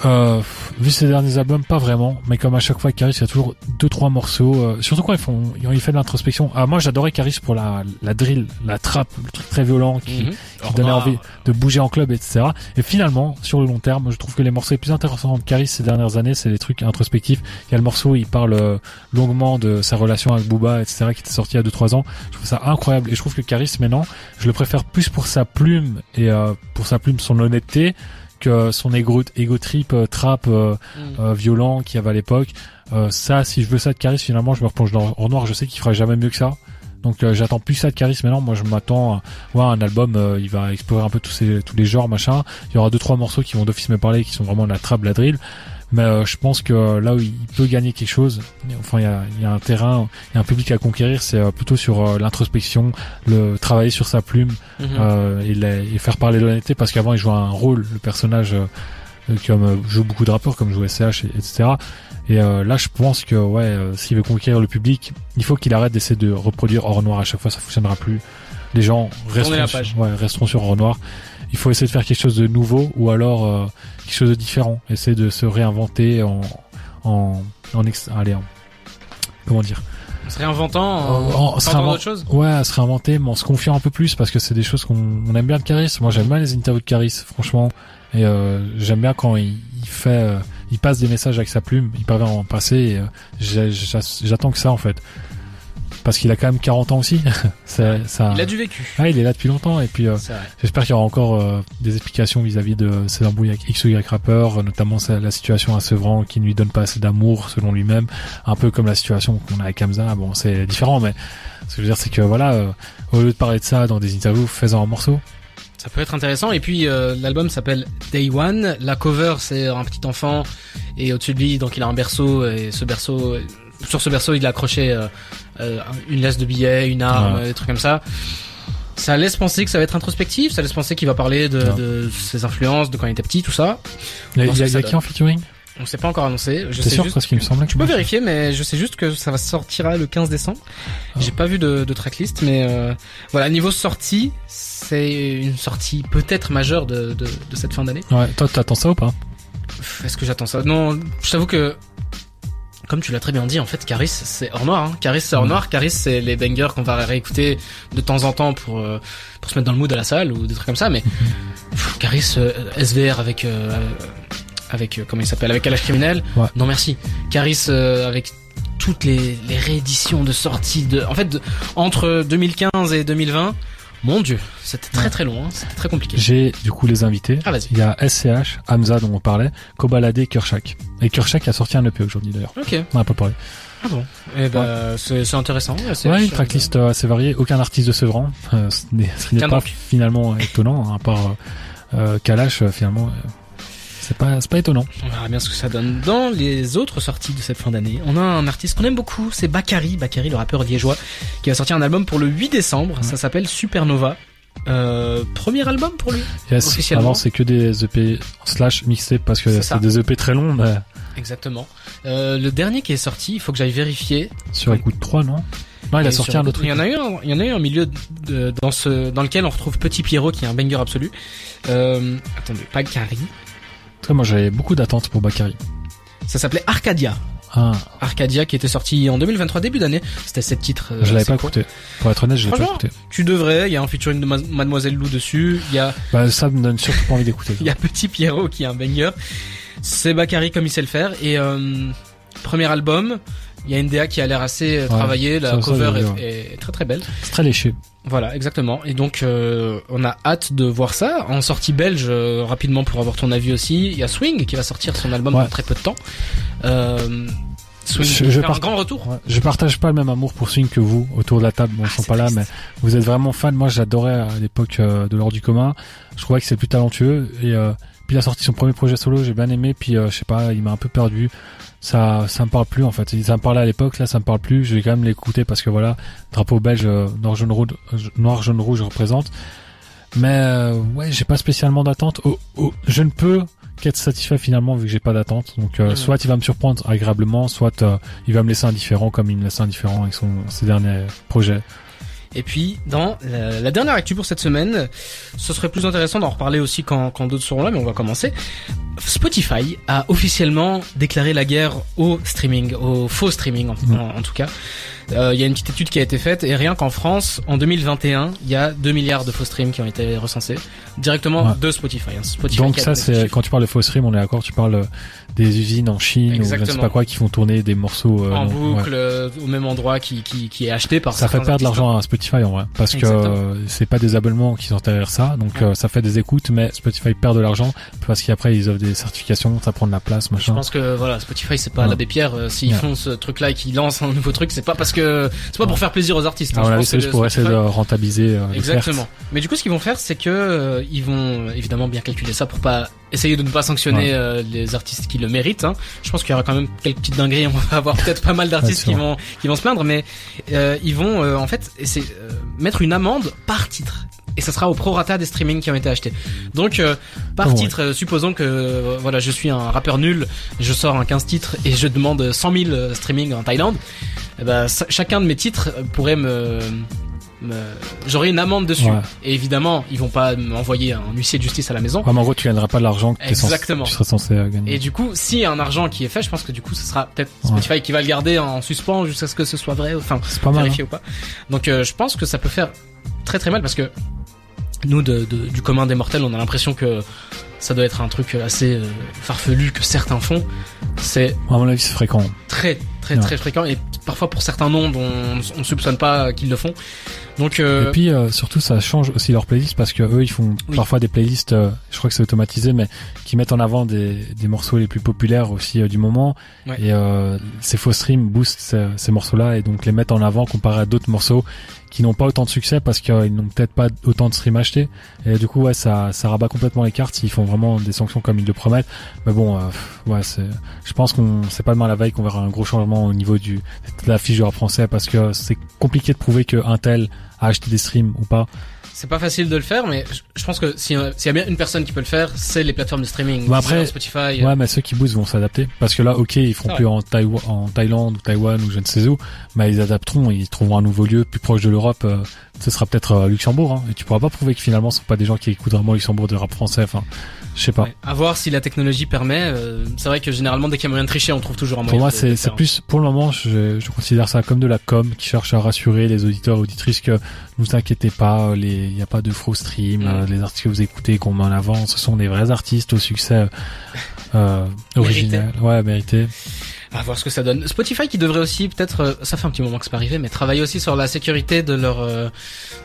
[SPEAKER 4] Euh, vu ses derniers albums, pas vraiment. Mais comme à chaque fois, Caris, il y a toujours deux trois morceaux. euh, surtout quand ils font, quand il fait de l'introspection. Ah, moi, j'adorais Caris pour la, la drill, la trappe, le truc très violent qui,
[SPEAKER 3] Mhm.
[SPEAKER 4] qui donnait envie de bouger en club, etc. Et finalement, sur le long terme, je trouve que les morceaux les plus intéressants de Caris ces dernières années, c'est les trucs introspectifs. Il y a le morceau, il parle euh, longuement de sa relation avec Booba, etc., qui était sorti il y a 2-3 ans. Je trouve ça incroyable. Et je trouve que Caris, maintenant, je le préfère plus pour sa plume et euh, pour sa plume, son honnêteté, son ego, ego trip, euh, trap, euh,
[SPEAKER 3] Mhm.
[SPEAKER 4] euh, violent qu'il y avait à l'époque. Ça, si je veux ça de Caris, finalement, je me replonge dans en noir. Je sais qu'il fera jamais mieux que ça. Donc euh, j'attends plus ça de Caris maintenant. Moi, je m'attends à voir un album. euh, il va explorer un peu tous ces tous les genres, machin. Il y aura deux trois morceaux qui vont d'office me parler, qui sont vraiment de la trap, de la drill. Mais euh, je pense que là où il peut gagner quelque chose, enfin il y a, il y a un terrain, il y a un public à conquérir, c'est euh, plutôt sur euh, l'introspection, le travailler sur sa plume, euh, et, la- et faire parler l'honnêteté parce qu'avant il jouait un rôle le personnage euh, euh, comme euh, joue beaucoup de rappeurs comme joue SCH et- etc et euh, là je pense que ouais euh, s'il veut conquérir le public il faut qu'il arrête d'essayer de reproduire hors noir. À chaque fois ça fonctionnera plus. Les gens resteront, sur- ouais, resteront sur hors noir il faut essayer de faire quelque chose de nouveau ou alors euh, quelque chose de différent essayer de se réinventer en en en ex- allez en comment dire?
[SPEAKER 3] Se réinventant, en,
[SPEAKER 4] En- se réinvent-
[SPEAKER 3] choses?
[SPEAKER 4] Ouais, se réinventer, mais en se confiant un peu plus parce que c'est des choses qu'on on aime bien de Caris. Moi, j'aime bien les interviews de Caris, franchement. Et euh, j'aime bien quand il, il fait, euh, il passe des messages avec sa plume, il parvient à en passer. Et, euh, j'attends que ça en fait, parce qu'il a quand même 40 ans aussi. c'est ça.
[SPEAKER 3] Il a du vécu.
[SPEAKER 4] Ah, il est là depuis longtemps et puis euh, j'espère qu'il y aura encore euh, des explications vis-à-vis de ses embrouilles avec X ou Y rappeur, euh, notamment la situation à Sevran qui ne lui donne pas assez d'amour selon lui-même, un peu comme la situation qu'on a avec Hamza. Bon, c'est différent, mais ce que je veux dire, c'est que voilà, euh, au lieu de parler de ça dans des interviews, fais-en un morceau.
[SPEAKER 3] Ça peut être intéressant. Et puis euh, l'album s'appelle Day One. La cover c'est un petit enfant et au-dessus de lui donc il a un berceau et ce berceau sur ce berceau il a accroché euh, euh, une laisse de billets, une arme,
[SPEAKER 4] Ouais.
[SPEAKER 3] des trucs comme ça. Ça laisse penser que ça va être introspectif. Ça laisse penser qu'il va parler de, ses influences, de quand il était petit, tout ça.
[SPEAKER 4] Il y a, y a- qui en featuring
[SPEAKER 3] On s'est pas encore annoncé. Je sais
[SPEAKER 4] sûr
[SPEAKER 3] juste.
[SPEAKER 4] parce qu'il me semblait que
[SPEAKER 3] Tu peux vérifier, mais je sais juste que ça va sortira le 15 décembre.
[SPEAKER 4] Ah.
[SPEAKER 3] J'ai pas vu de, de tracklist, mais euh, voilà, niveau sortie, c'est une sortie peut-être majeure de, de, de cette fin d'année.
[SPEAKER 4] Ouais, toi, t'attends ça ou pas?
[SPEAKER 3] Est-ce que j'attends ça? Non, je t'avoue que, comme tu l'as très bien dit, en fait, Caris, c'est hors noir. Hein. Caris, c'est hors
[SPEAKER 4] Ouais.
[SPEAKER 3] noir. Caris, c'est les bangers qu'on va réécouter de temps en temps pour euh, pour se mettre dans le mood à la salle ou des trucs comme ça. Mais pff, Caris, euh, SVR avec euh, avec euh, comment il s'appelle, avec Calage criminel.
[SPEAKER 4] Ouais.
[SPEAKER 3] Non merci. Caris euh, avec toutes les, les rééditions de sorties de, en fait, de- entre 2015 et 2020. Mon dieu, c'était très très long. Hein. C'était très compliqué.
[SPEAKER 4] J'ai du coup les invités.
[SPEAKER 3] Ah vas-y.
[SPEAKER 4] Il y a SCH, Hamza dont on parlait, Kobalade et Kershak. Et Kershak a sorti un EP aujourd'hui d'ailleurs.
[SPEAKER 3] Ok.
[SPEAKER 4] On a pas parlé.
[SPEAKER 3] Ah bon? Eh ben, c'est c'est intéressant. c'est-
[SPEAKER 4] Ouais, une tracklist euh, assez variée. Aucun artiste de Sevran. Euh, ce n'est ce n'est pas
[SPEAKER 3] donc.
[SPEAKER 4] finalement étonnant, hein, à part euh, euh, Kalash, euh, finalement. C'est pas, pas étonnant.
[SPEAKER 3] On verra bien ce que ça donne. Dans les autres sorties de cette fin d'année, on a un artiste qu'on aime beaucoup, c'est Bakary, Bakary le rappeur liégeois, qui va sortir un album pour le 8 décembre. Ça s'appelle Supernova. Euh, premier album pour lui
[SPEAKER 4] Yes.
[SPEAKER 3] Officiellement.
[SPEAKER 4] Avant, c'est que des EP slash mixtape parce que
[SPEAKER 3] C'est
[SPEAKER 4] des EP très longs, mais
[SPEAKER 3] Exactement. Euh, le dernier qui est sorti, il faut que j'aille vérifier.
[SPEAKER 4] sur écoute 3, non? Non, il a sorti un autre
[SPEAKER 3] Il y en a eu un, il y en a eu un milieu de, dans ce, dans lequel on retrouve Petit Pierrot qui est un banger absolu. Euh, attendez, Bakary.
[SPEAKER 4] Très, moi, j'avais beaucoup d'attentes pour Bakary.
[SPEAKER 3] Ça s'appelait Arcadia.
[SPEAKER 4] Ah,
[SPEAKER 3] Arcadia qui était sorti en 2023 début d'année. C'était sept titres. euh,
[SPEAKER 4] je l'avais pas écouté. Pour être honnête, je l'ai pas écouté.
[SPEAKER 3] Tu devrais. Il y a un featuring de Ma- Mademoiselle Lou dessus. Il y a,
[SPEAKER 4] Bah, ça me donne surtout pas envie d'écouter.
[SPEAKER 3] il y a Petit Pierrot qui est un banger. C'est Bakary comme il sait le faire. Et euh, premier album. Il y a une DA qui a l'air assez euh, travaillée. La
[SPEAKER 4] ça,
[SPEAKER 3] cover est, est très très belle.
[SPEAKER 4] C'est très léché.
[SPEAKER 3] Voilà, exactement. Et donc, euh, on a hâte de voir ça. En sortie belge, euh, rapidement pour avoir ton avis aussi, il y a Swing qui va sortir son album
[SPEAKER 4] Ouais.
[SPEAKER 3] dans très peu de temps. Euh, Swing,
[SPEAKER 4] Je-
[SPEAKER 3] un grand retour.
[SPEAKER 4] Ouais, Je partage pas le même amour pour Swing que vous autour de la table. Bon, ils
[SPEAKER 3] Ah,
[SPEAKER 4] sont pas là, mais vous êtes vraiment fan. Moi, j'adorais à l'époque euh, de l'ordre du commun. Je trouvais que c'est le plus talentueux. Et euh, puis il a sorti son premier projet solo, j'ai bien aimé. Puis euh, je sais pas, il m'a un peu perdu. Ça, ça me parle plus en fait. Ça me parlait à l'époque, là, ça me parle plus. Je vais quand même l'écouter parce que voilà, drapeau belge, euh, noir jaune rouge, euh, noir jaune rouge représente. Mais euh, ouais, j'ai pas spécialement d'attente. Oh, oh, je ne peux qu'être satisfait finalement vu que j'ai pas d'attente. Donc euh, soit il va me surprendre agréablement, soit euh, il va me laisser indifférent comme il me laisse indifférent avec son ses derniers projets.
[SPEAKER 3] Et puis, dans la, la dernière actu pour cette semaine, ce serait plus intéressant d'en reparler aussi quand, quand d'autres seront là, mais on va commencer. Spotify a officiellement déclaré la guerre au streaming, au faux streaming en,
[SPEAKER 4] Mm.
[SPEAKER 3] en- en tout cas. Euh, Il y a une petite étude qui a été faite et rien qu'en France, en 2021, il y a 2 milliards de faux streams qui ont été recensés directement
[SPEAKER 4] Ouais.
[SPEAKER 3] de Spotify. hein. Spotify
[SPEAKER 4] Donc ça c'est quand tu parles de faux stream, on est d'accord, tu parles euh, des usines en Chine ou je ne sais pas quoi qui font tourner des morceaux euh,
[SPEAKER 3] en
[SPEAKER 4] non,
[SPEAKER 3] boucle
[SPEAKER 4] ouais.
[SPEAKER 3] euh, au même endroit qui, qui, qui est acheté par
[SPEAKER 4] Ça fait perdre de l'argent à Spotify en vrai, parce que
[SPEAKER 3] Exactement.
[SPEAKER 4] euh, c'est pas des abonnements qui sont derrière ça, donc
[SPEAKER 3] Ouais.
[SPEAKER 4] ça fait des écoutes, mais Spotify perd de l'argent parce qu'après ils offrent des certifications, ça prend de la place,
[SPEAKER 3] Je
[SPEAKER 4] machin.
[SPEAKER 3] pense que voilà, Spotify c'est pas
[SPEAKER 4] Ouais.
[SPEAKER 3] l'abbé Pierre. euh, S'ils
[SPEAKER 4] Ouais.
[SPEAKER 3] font ce truc-là et qu'ils lancent un nouveau truc, c'est pas parce que c'est pas pour faire plaisir aux artistes. hein.
[SPEAKER 4] À
[SPEAKER 3] Je
[SPEAKER 4] mon avis,
[SPEAKER 3] pense
[SPEAKER 4] c'est juste pour essayer de rentabiliser euh.
[SPEAKER 3] Exactement. Mais du coup, ce qu'ils vont faire, c'est que euh, ils vont évidemment bien calculer ça pour pas essayer de ne pas sanctionner
[SPEAKER 4] Ouais.
[SPEAKER 3] euh, les artistes qui le méritent. Hein. Je pense qu'il y aura quand même quelques petites dingueries. On va avoir peut-être pas mal d'artistes qui vont qui vont se plaindre, mais euh, ils vont euh, en fait essayer, euh, mettre une amende par titre. Et ça sera au prorata des streamings qui ont été achetés. Donc euh, par
[SPEAKER 4] Oh,
[SPEAKER 3] titre, euh, supposons que euh, voilà, je suis un rappeur nul, je sors un 15 titres et je demande 100 000 euh, streamings en Thaïlande. Eh ben, chacun de mes titres pourrait me j'aurai une amende dessus.
[SPEAKER 4] Ouais.
[SPEAKER 3] Et évidemment, ils vont pas m'envoyer un huissier de justice à la maison.
[SPEAKER 4] Ouais, mais en gros, tu gagneras pas l'argent que
[SPEAKER 3] Exactement.
[SPEAKER 4] tu serais censé gagner.
[SPEAKER 3] Et du coup, s'il y a un argent qui est fait, je pense que du coup, ce sera peut-être Spotify qui va le garder en suspens jusqu'à ce que ce soit vrai, enfin,
[SPEAKER 4] C'est pas mal. hein.
[SPEAKER 3] vérifié ou pas. Donc, euh, je pense que ça peut faire très très mal parce que nous, de, de- du commun des mortels, on a l'impression que ça doit être un truc assez euh, farfelu que certains font. C'est
[SPEAKER 4] À mon avis, c'est fréquent.
[SPEAKER 3] très très
[SPEAKER 4] Ouais.
[SPEAKER 3] très fréquent et parfois pour certains noms dont on ne soupçonne pas qu'ils le font. Donc, euh,
[SPEAKER 4] Et puis euh, surtout, ça change aussi leur playlist parce que eux, ils font
[SPEAKER 3] Oui.
[SPEAKER 4] parfois des playlists. euh, je crois que c'est automatisé, mais qui mettent en avant des, des morceaux les plus populaires aussi euh, du moment.
[SPEAKER 3] Ouais.
[SPEAKER 4] Et euh, ces faux streams boostent ces, ces morceaux-là et donc les mettent en avant comparé à d'autres morceaux qui n'ont pas autant de succès parce qu'ils n'ont peut-être pas autant de streams achetés. Et du coup, ouais, ça, ça rabat complètement les cartes s'ils font vraiment des sanctions comme ils le promettent. Mais bon, euh, ouais, c'est. Je pense qu'on c'est pas demain la veille qu'on verra un gros changement au niveau du de la fiche du rap français parce que c'est compliqué de prouver que un tel a acheté des streams ou pas.
[SPEAKER 3] C'est pas facile de le faire, mais je- pense que si, euh, s'il y a bien une personne qui peut le faire, c'est les plateformes de streaming.
[SPEAKER 4] Bah après-
[SPEAKER 3] Spotify. euh,
[SPEAKER 4] Ouais, mais ceux qui boostent vont s'adapter parce que là, ok, ils feront plus en, Taïwan, en Thaïlande ou Taïwan ou je ne sais où, mais ils adapteront, ils trouveront un nouveau lieu plus proche de l'Europe. euh, ce sera peut-être euh, Luxembourg, hein, et tu pourras pas prouver que finalement ce sont pas des gens qui écoutent vraiment Luxembourg de rap français. Enfin, je sais pas.
[SPEAKER 3] ouais. À voir si la technologie permet. euh, c'est vrai que généralement, dès qu'il y a moyen de tricher, on trouve toujours un moyen.
[SPEAKER 4] Pour moi, c'est plus pour le moment, je, je considère ça comme de la com qui cherche à rassurer les auditeurs et auditrices que ne vous inquiétez pas, les il y a pas de faux stream,
[SPEAKER 3] Mm.
[SPEAKER 4] euh, les artistes que vous écoutez qu'on met en avant, ce sont des vrais artistes au succès euh, originel, ouais, mérité.
[SPEAKER 3] À voir ce que ça donne. Spotify qui devrait aussi peut-être, euh, ça fait un petit moment que c'est pas arrivé, mais travailler aussi sur la sécurité de leur euh,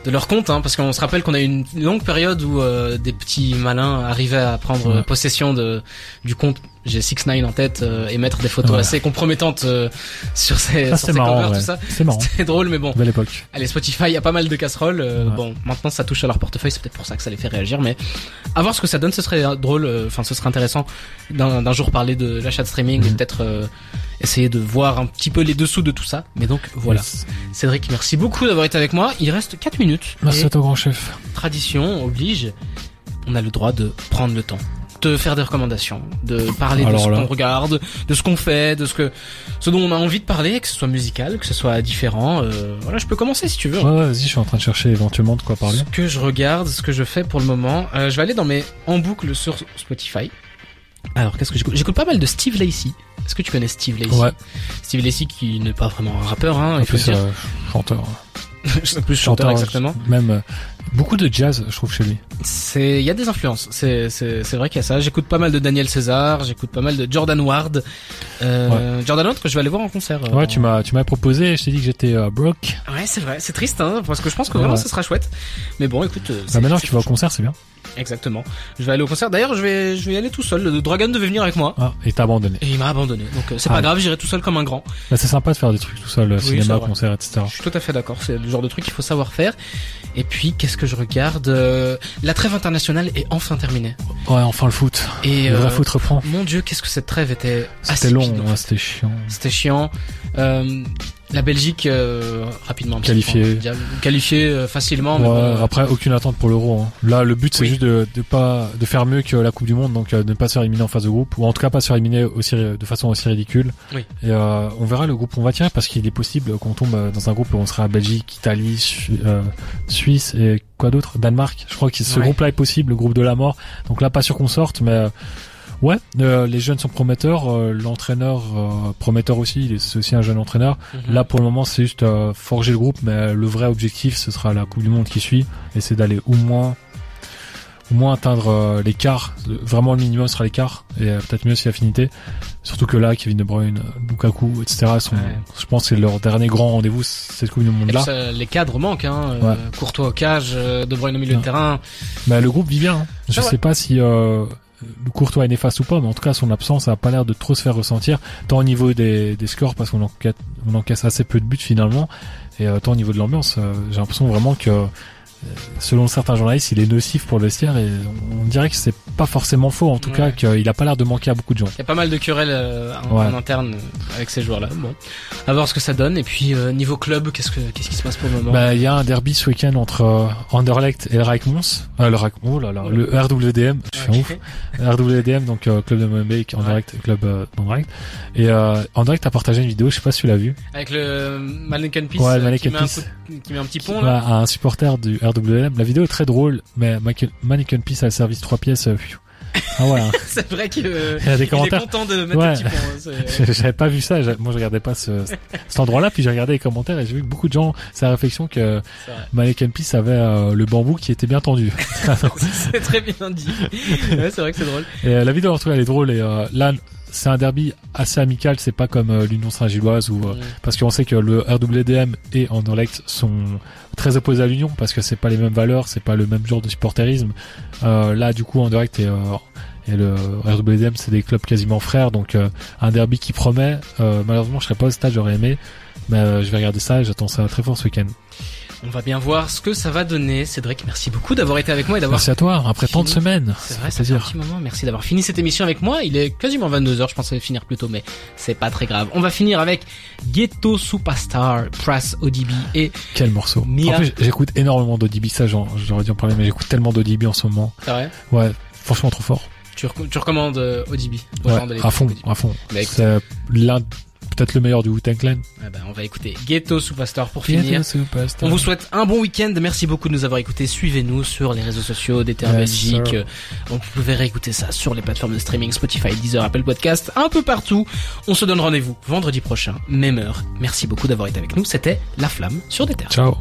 [SPEAKER 3] de leur compte, hein, parce qu'on se rappelle qu'on a eu une longue période où euh, des petits malins arrivaient à prendre
[SPEAKER 4] Ouais.
[SPEAKER 3] possession de du compte. J'ai 6 9 en tête euh, et mettre des photos assez compromettantes euh, sur ses,
[SPEAKER 4] Ça
[SPEAKER 3] sur
[SPEAKER 4] c'est
[SPEAKER 3] ses
[SPEAKER 4] marrant,
[SPEAKER 3] covers,
[SPEAKER 4] ouais.
[SPEAKER 3] tout ça.
[SPEAKER 4] c'est marrant.
[SPEAKER 3] C'était drôle, mais bon.
[SPEAKER 4] Belle époque.
[SPEAKER 3] Allez, Spotify, il y a pas mal de casseroles. euh,
[SPEAKER 4] Ouais.
[SPEAKER 3] Bon, maintenant ça touche à leur portefeuille, c'est peut-être pour ça que ça les fait réagir, mais à voir ce que ça donne, ce serait euh, drôle, euh, enfin ce serait intéressant d'un jour parler de l'achat de streaming et
[SPEAKER 4] Mhm.
[SPEAKER 3] peut-être euh, essayer de voir un petit peu les dessous de tout ça. Mais donc voilà.
[SPEAKER 4] Yes.
[SPEAKER 3] Cédric, merci beaucoup d'avoir été avec moi. Il reste 4 minutes.
[SPEAKER 4] Merci à toi, grand chef.
[SPEAKER 3] tradition oblige, on a le droit de prendre le temps de faire des recommandations, de parler de ce qu'on regarde, de ce qu'on fait, de ce que ce dont on a envie de parler, que ce soit musical, que ce soit différent. Euh, voilà, je peux commencer si tu veux.
[SPEAKER 4] Ouais, ouais, vas-y, je suis en train de chercher éventuellement de quoi parler.
[SPEAKER 3] Ce que je regarde, ce que je fais pour le moment, euh, je vais aller dans mes en boucle sur Spotify. Alors, qu'est-ce que j'écoute? J'écoute pas mal de Steve Lacey. Est-ce que tu connais Steve Lacey
[SPEAKER 4] Ouais,
[SPEAKER 3] Steve Lacey qui n'est pas vraiment un rappeur, hein, il faut
[SPEAKER 4] plus,
[SPEAKER 3] dire.
[SPEAKER 4] euh, chanteur.
[SPEAKER 3] plus chanteur exactement.
[SPEAKER 4] Même euh, beaucoup de jazz, je trouve, chez lui.
[SPEAKER 3] C'est, il y a des influences. C'est, c'est, c'est vrai qu'il y a ça. J'écoute pas mal de Daniel César, j'écoute pas mal de Jordan Ward. Euh, Jordan Ward que je vais aller voir en concert. euh,
[SPEAKER 4] Ouais,
[SPEAKER 3] en-
[SPEAKER 4] tu m'as, tu m'as proposé, je t'ai dit que j'étais euh, broke.
[SPEAKER 3] Ouais, c'est vrai. C'est triste, hein, parce que je pense que vraiment
[SPEAKER 4] Ouais.
[SPEAKER 3] ce sera chouette. Mais bon, écoute. euh,
[SPEAKER 4] Bah maintenant que tu vas au concert, c'est bien.
[SPEAKER 3] Exactement. Je vais aller au concert. D'ailleurs, je vais, je vais y aller tout seul. Le Dragon devait venir avec moi.
[SPEAKER 4] Ah, et t'as abandonné.
[SPEAKER 3] Et il m'a abandonné. Donc euh, c'est
[SPEAKER 4] Ah
[SPEAKER 3] pas
[SPEAKER 4] ouais.
[SPEAKER 3] grave, j'irai tout seul comme un grand.
[SPEAKER 4] Bah, c'est sympa de faire des trucs tout seul, cinéma, concert, etc.
[SPEAKER 3] Je suis tout à fait d'accord. C'est le genre de truc qu'il faut savoir faire. Et puis, qu'est-ce que je regarde Euh, La trêve internationale est enfin terminée.
[SPEAKER 4] Ouais, enfin le foot.
[SPEAKER 3] Et
[SPEAKER 4] le vrai
[SPEAKER 3] euh,
[SPEAKER 4] foot reprend.
[SPEAKER 3] Mon Dieu, qu'est-ce que cette trêve était
[SPEAKER 4] C'était long, ouais, c'était chiant.
[SPEAKER 3] C'était chiant. Euh, la Belgique euh, rapidement
[SPEAKER 4] Qualifiée.
[SPEAKER 3] qualifiée euh, facilement. mais
[SPEAKER 4] Ouais,
[SPEAKER 3] bon,
[SPEAKER 4] après aucune attente pour l'euro. hein. Là, le but c'est
[SPEAKER 3] Oui.
[SPEAKER 4] juste de, de pas de faire mieux que la Coupe du Monde, donc euh, de ne pas se faire éliminer en phase de groupe, ou en tout cas pas se faire éliminer aussi de façon aussi ridicule.
[SPEAKER 3] Oui.
[SPEAKER 4] Et euh, on verra le groupe où on va tirer parce qu'il est possible qu'on tombe euh, dans un groupe où on sera Belgique, Italie, Su- euh, Suisse et quoi d'autre, Danemark. Je crois que ce
[SPEAKER 3] Ouais.
[SPEAKER 4] groupe-là est possible, le groupe de la mort. Donc là, pas sûr qu'on sorte, mais euh, ouais, euh, les jeunes sont prometteurs. euh, L'entraîneur euh, prometteur aussi, il est- c'est aussi un jeune entraîneur.
[SPEAKER 3] mhm.
[SPEAKER 4] Là, pour le moment, c'est juste euh, forger le groupe, mais le vrai objectif, ce sera la Coupe du Monde qui suit, et c'est d'aller au moins, au moins atteindre euh, l'écart. Vraiment, le minimum sera l'écart, et euh, peut-être mieux si affinité. Surtout que là, Kevin De Bruyne, Lukaku, etc. Sont,
[SPEAKER 3] Ouais.
[SPEAKER 4] Je pense que c'est leur dernier grand rendez-vous, cette Coupe du
[SPEAKER 3] Et
[SPEAKER 4] Monde
[SPEAKER 3] puis,
[SPEAKER 4] là.
[SPEAKER 3] ça, les cadres manquent. Hein. Euh,
[SPEAKER 4] Ouais.
[SPEAKER 3] Courtois au cage, euh, De Bruyne au milieu
[SPEAKER 4] Non.
[SPEAKER 3] de terrain.
[SPEAKER 4] Mais le groupe vit bien. hein. Je
[SPEAKER 3] vrai.
[SPEAKER 4] sais pas si euh, Courtois est néfaste ou pas, mais en tout cas, son absence a pas l'air de trop se faire ressentir, tant au niveau des, des scores, parce qu'on enquête, on encaisse assez peu de buts finalement, et euh, tant au niveau de l'ambiance, euh, j'ai l'impression vraiment que, euh, selon certains journalistes, il est nocif pour le vestiaire, et on, dirait que c'est pas forcément faux, en tout
[SPEAKER 3] Ouais.
[SPEAKER 4] cas, qu'il a pas l'air de manquer à beaucoup de gens.
[SPEAKER 3] Il y a pas mal de querelles euh, en,
[SPEAKER 4] Ouais.
[SPEAKER 3] en interne euh, avec ces joueurs-là. Bon, à voir ce que ça donne. Et puis euh, niveau club, qu'est-ce que qu'est-ce qui se passe pour le moment?
[SPEAKER 4] Bah, il y a un derby ce week-end entre euh, Anderlecht et le Rijkmons, euh, le oh là là, le RWDM, je suis un
[SPEAKER 3] Ok.
[SPEAKER 4] ouf. RWDM, donc euh, club de Molenbeek, en
[SPEAKER 3] Ouais.
[SPEAKER 4] club euh, d'Anderlecht. Et euh, direct, t'as partagé une vidéo, je sais pas si tu l'as vu,
[SPEAKER 3] Avec le Mannequin Peace,
[SPEAKER 4] Ouais, le
[SPEAKER 3] euh, qui, met un
[SPEAKER 4] Peace.
[SPEAKER 3] coup de- qui met un petit pont
[SPEAKER 4] Ouais,
[SPEAKER 3] là.
[SPEAKER 4] un supporter du La vidéo est très drôle, mais Mannequin Peace a le service trois pièces. euh, pfiou. ah ouais, hein.
[SPEAKER 3] C'est vrai que euh,
[SPEAKER 4] y a des
[SPEAKER 3] est
[SPEAKER 4] commentaires.
[SPEAKER 3] content de mettre
[SPEAKER 4] Ouais.
[SPEAKER 3] un petit pont. hein,
[SPEAKER 4] J'avais pas vu ça, moi je regardais pas ce, cet endroit-là, puis j'ai regardé les commentaires et j'ai vu que beaucoup de gens, c'est la réflexion que. Mannequin Peace avait euh, le bambou qui était bien tendu.
[SPEAKER 3] c'est très bien dit. Ouais, c'est vrai que c'est drôle.
[SPEAKER 4] Et euh, la vidéo en tout cas elle est drôle et là c'est un derby assez amical, c'est pas comme euh, l'Union Saint-Gilloise ou euh, parce qu'on sait que le RWDM et Anderlecht sont très opposés à l'Union parce que c'est pas les mêmes valeurs, c'est pas le même genre de supporterisme. Euh, là du coup Anderlecht et, euh, et le RWDM c'est des clubs quasiment frères donc euh, un derby qui promet. Euh, malheureusement je serais pas au stade, j'aurais aimé, mais euh, je vais regarder ça et j'attends ça très fort ce week-end.
[SPEAKER 3] On va bien voir ce que ça va donner. Cédric, merci beaucoup d'avoir été avec moi et d'avoir
[SPEAKER 4] Merci à toi. Après tant de semaines,
[SPEAKER 3] C'est vrai,
[SPEAKER 4] fait
[SPEAKER 3] un petit moment. Merci d'avoir fini cette émission avec moi. Il est quasiment 22h. Je pensais finir plus tôt, mais c'est pas très grave. On va finir avec Ghetto Superstar, Pras ODB et
[SPEAKER 4] Quel morceau.
[SPEAKER 3] Mia.
[SPEAKER 4] En plus j'écoute énormément d'Audibi, ça j'aurais dû en parler, mais j'écoute tellement d'Audibi en ce moment.
[SPEAKER 3] c'est vrai?
[SPEAKER 4] Ouais, franchement trop fort.
[SPEAKER 3] Tu, rec- tu recommandes euh, ODB aux
[SPEAKER 4] Ouais,
[SPEAKER 3] gens
[SPEAKER 4] à fond, à fond.
[SPEAKER 3] Bah.
[SPEAKER 4] C'est l'un, peut-être le meilleur du Wu-Tang Clan.
[SPEAKER 3] Ah bah, on va écouter Ghetto Superstar pour finir.
[SPEAKER 4] Superstar.
[SPEAKER 3] On vous souhaite un bon week-end. Merci beaucoup de nous avoir écoutés. Suivez-nous sur les réseaux sociaux d'Ether
[SPEAKER 4] Yes,
[SPEAKER 3] Belgique.
[SPEAKER 4] sir.
[SPEAKER 3] Vous pouvez réécouter ça sur les plateformes de streaming Spotify, Deezer, Apple Podcast, un peu partout. On se donne rendez-vous vendredi prochain, même heure. Merci beaucoup d'avoir été avec nous. C'était La Flamme sur Ether.
[SPEAKER 4] Ciao.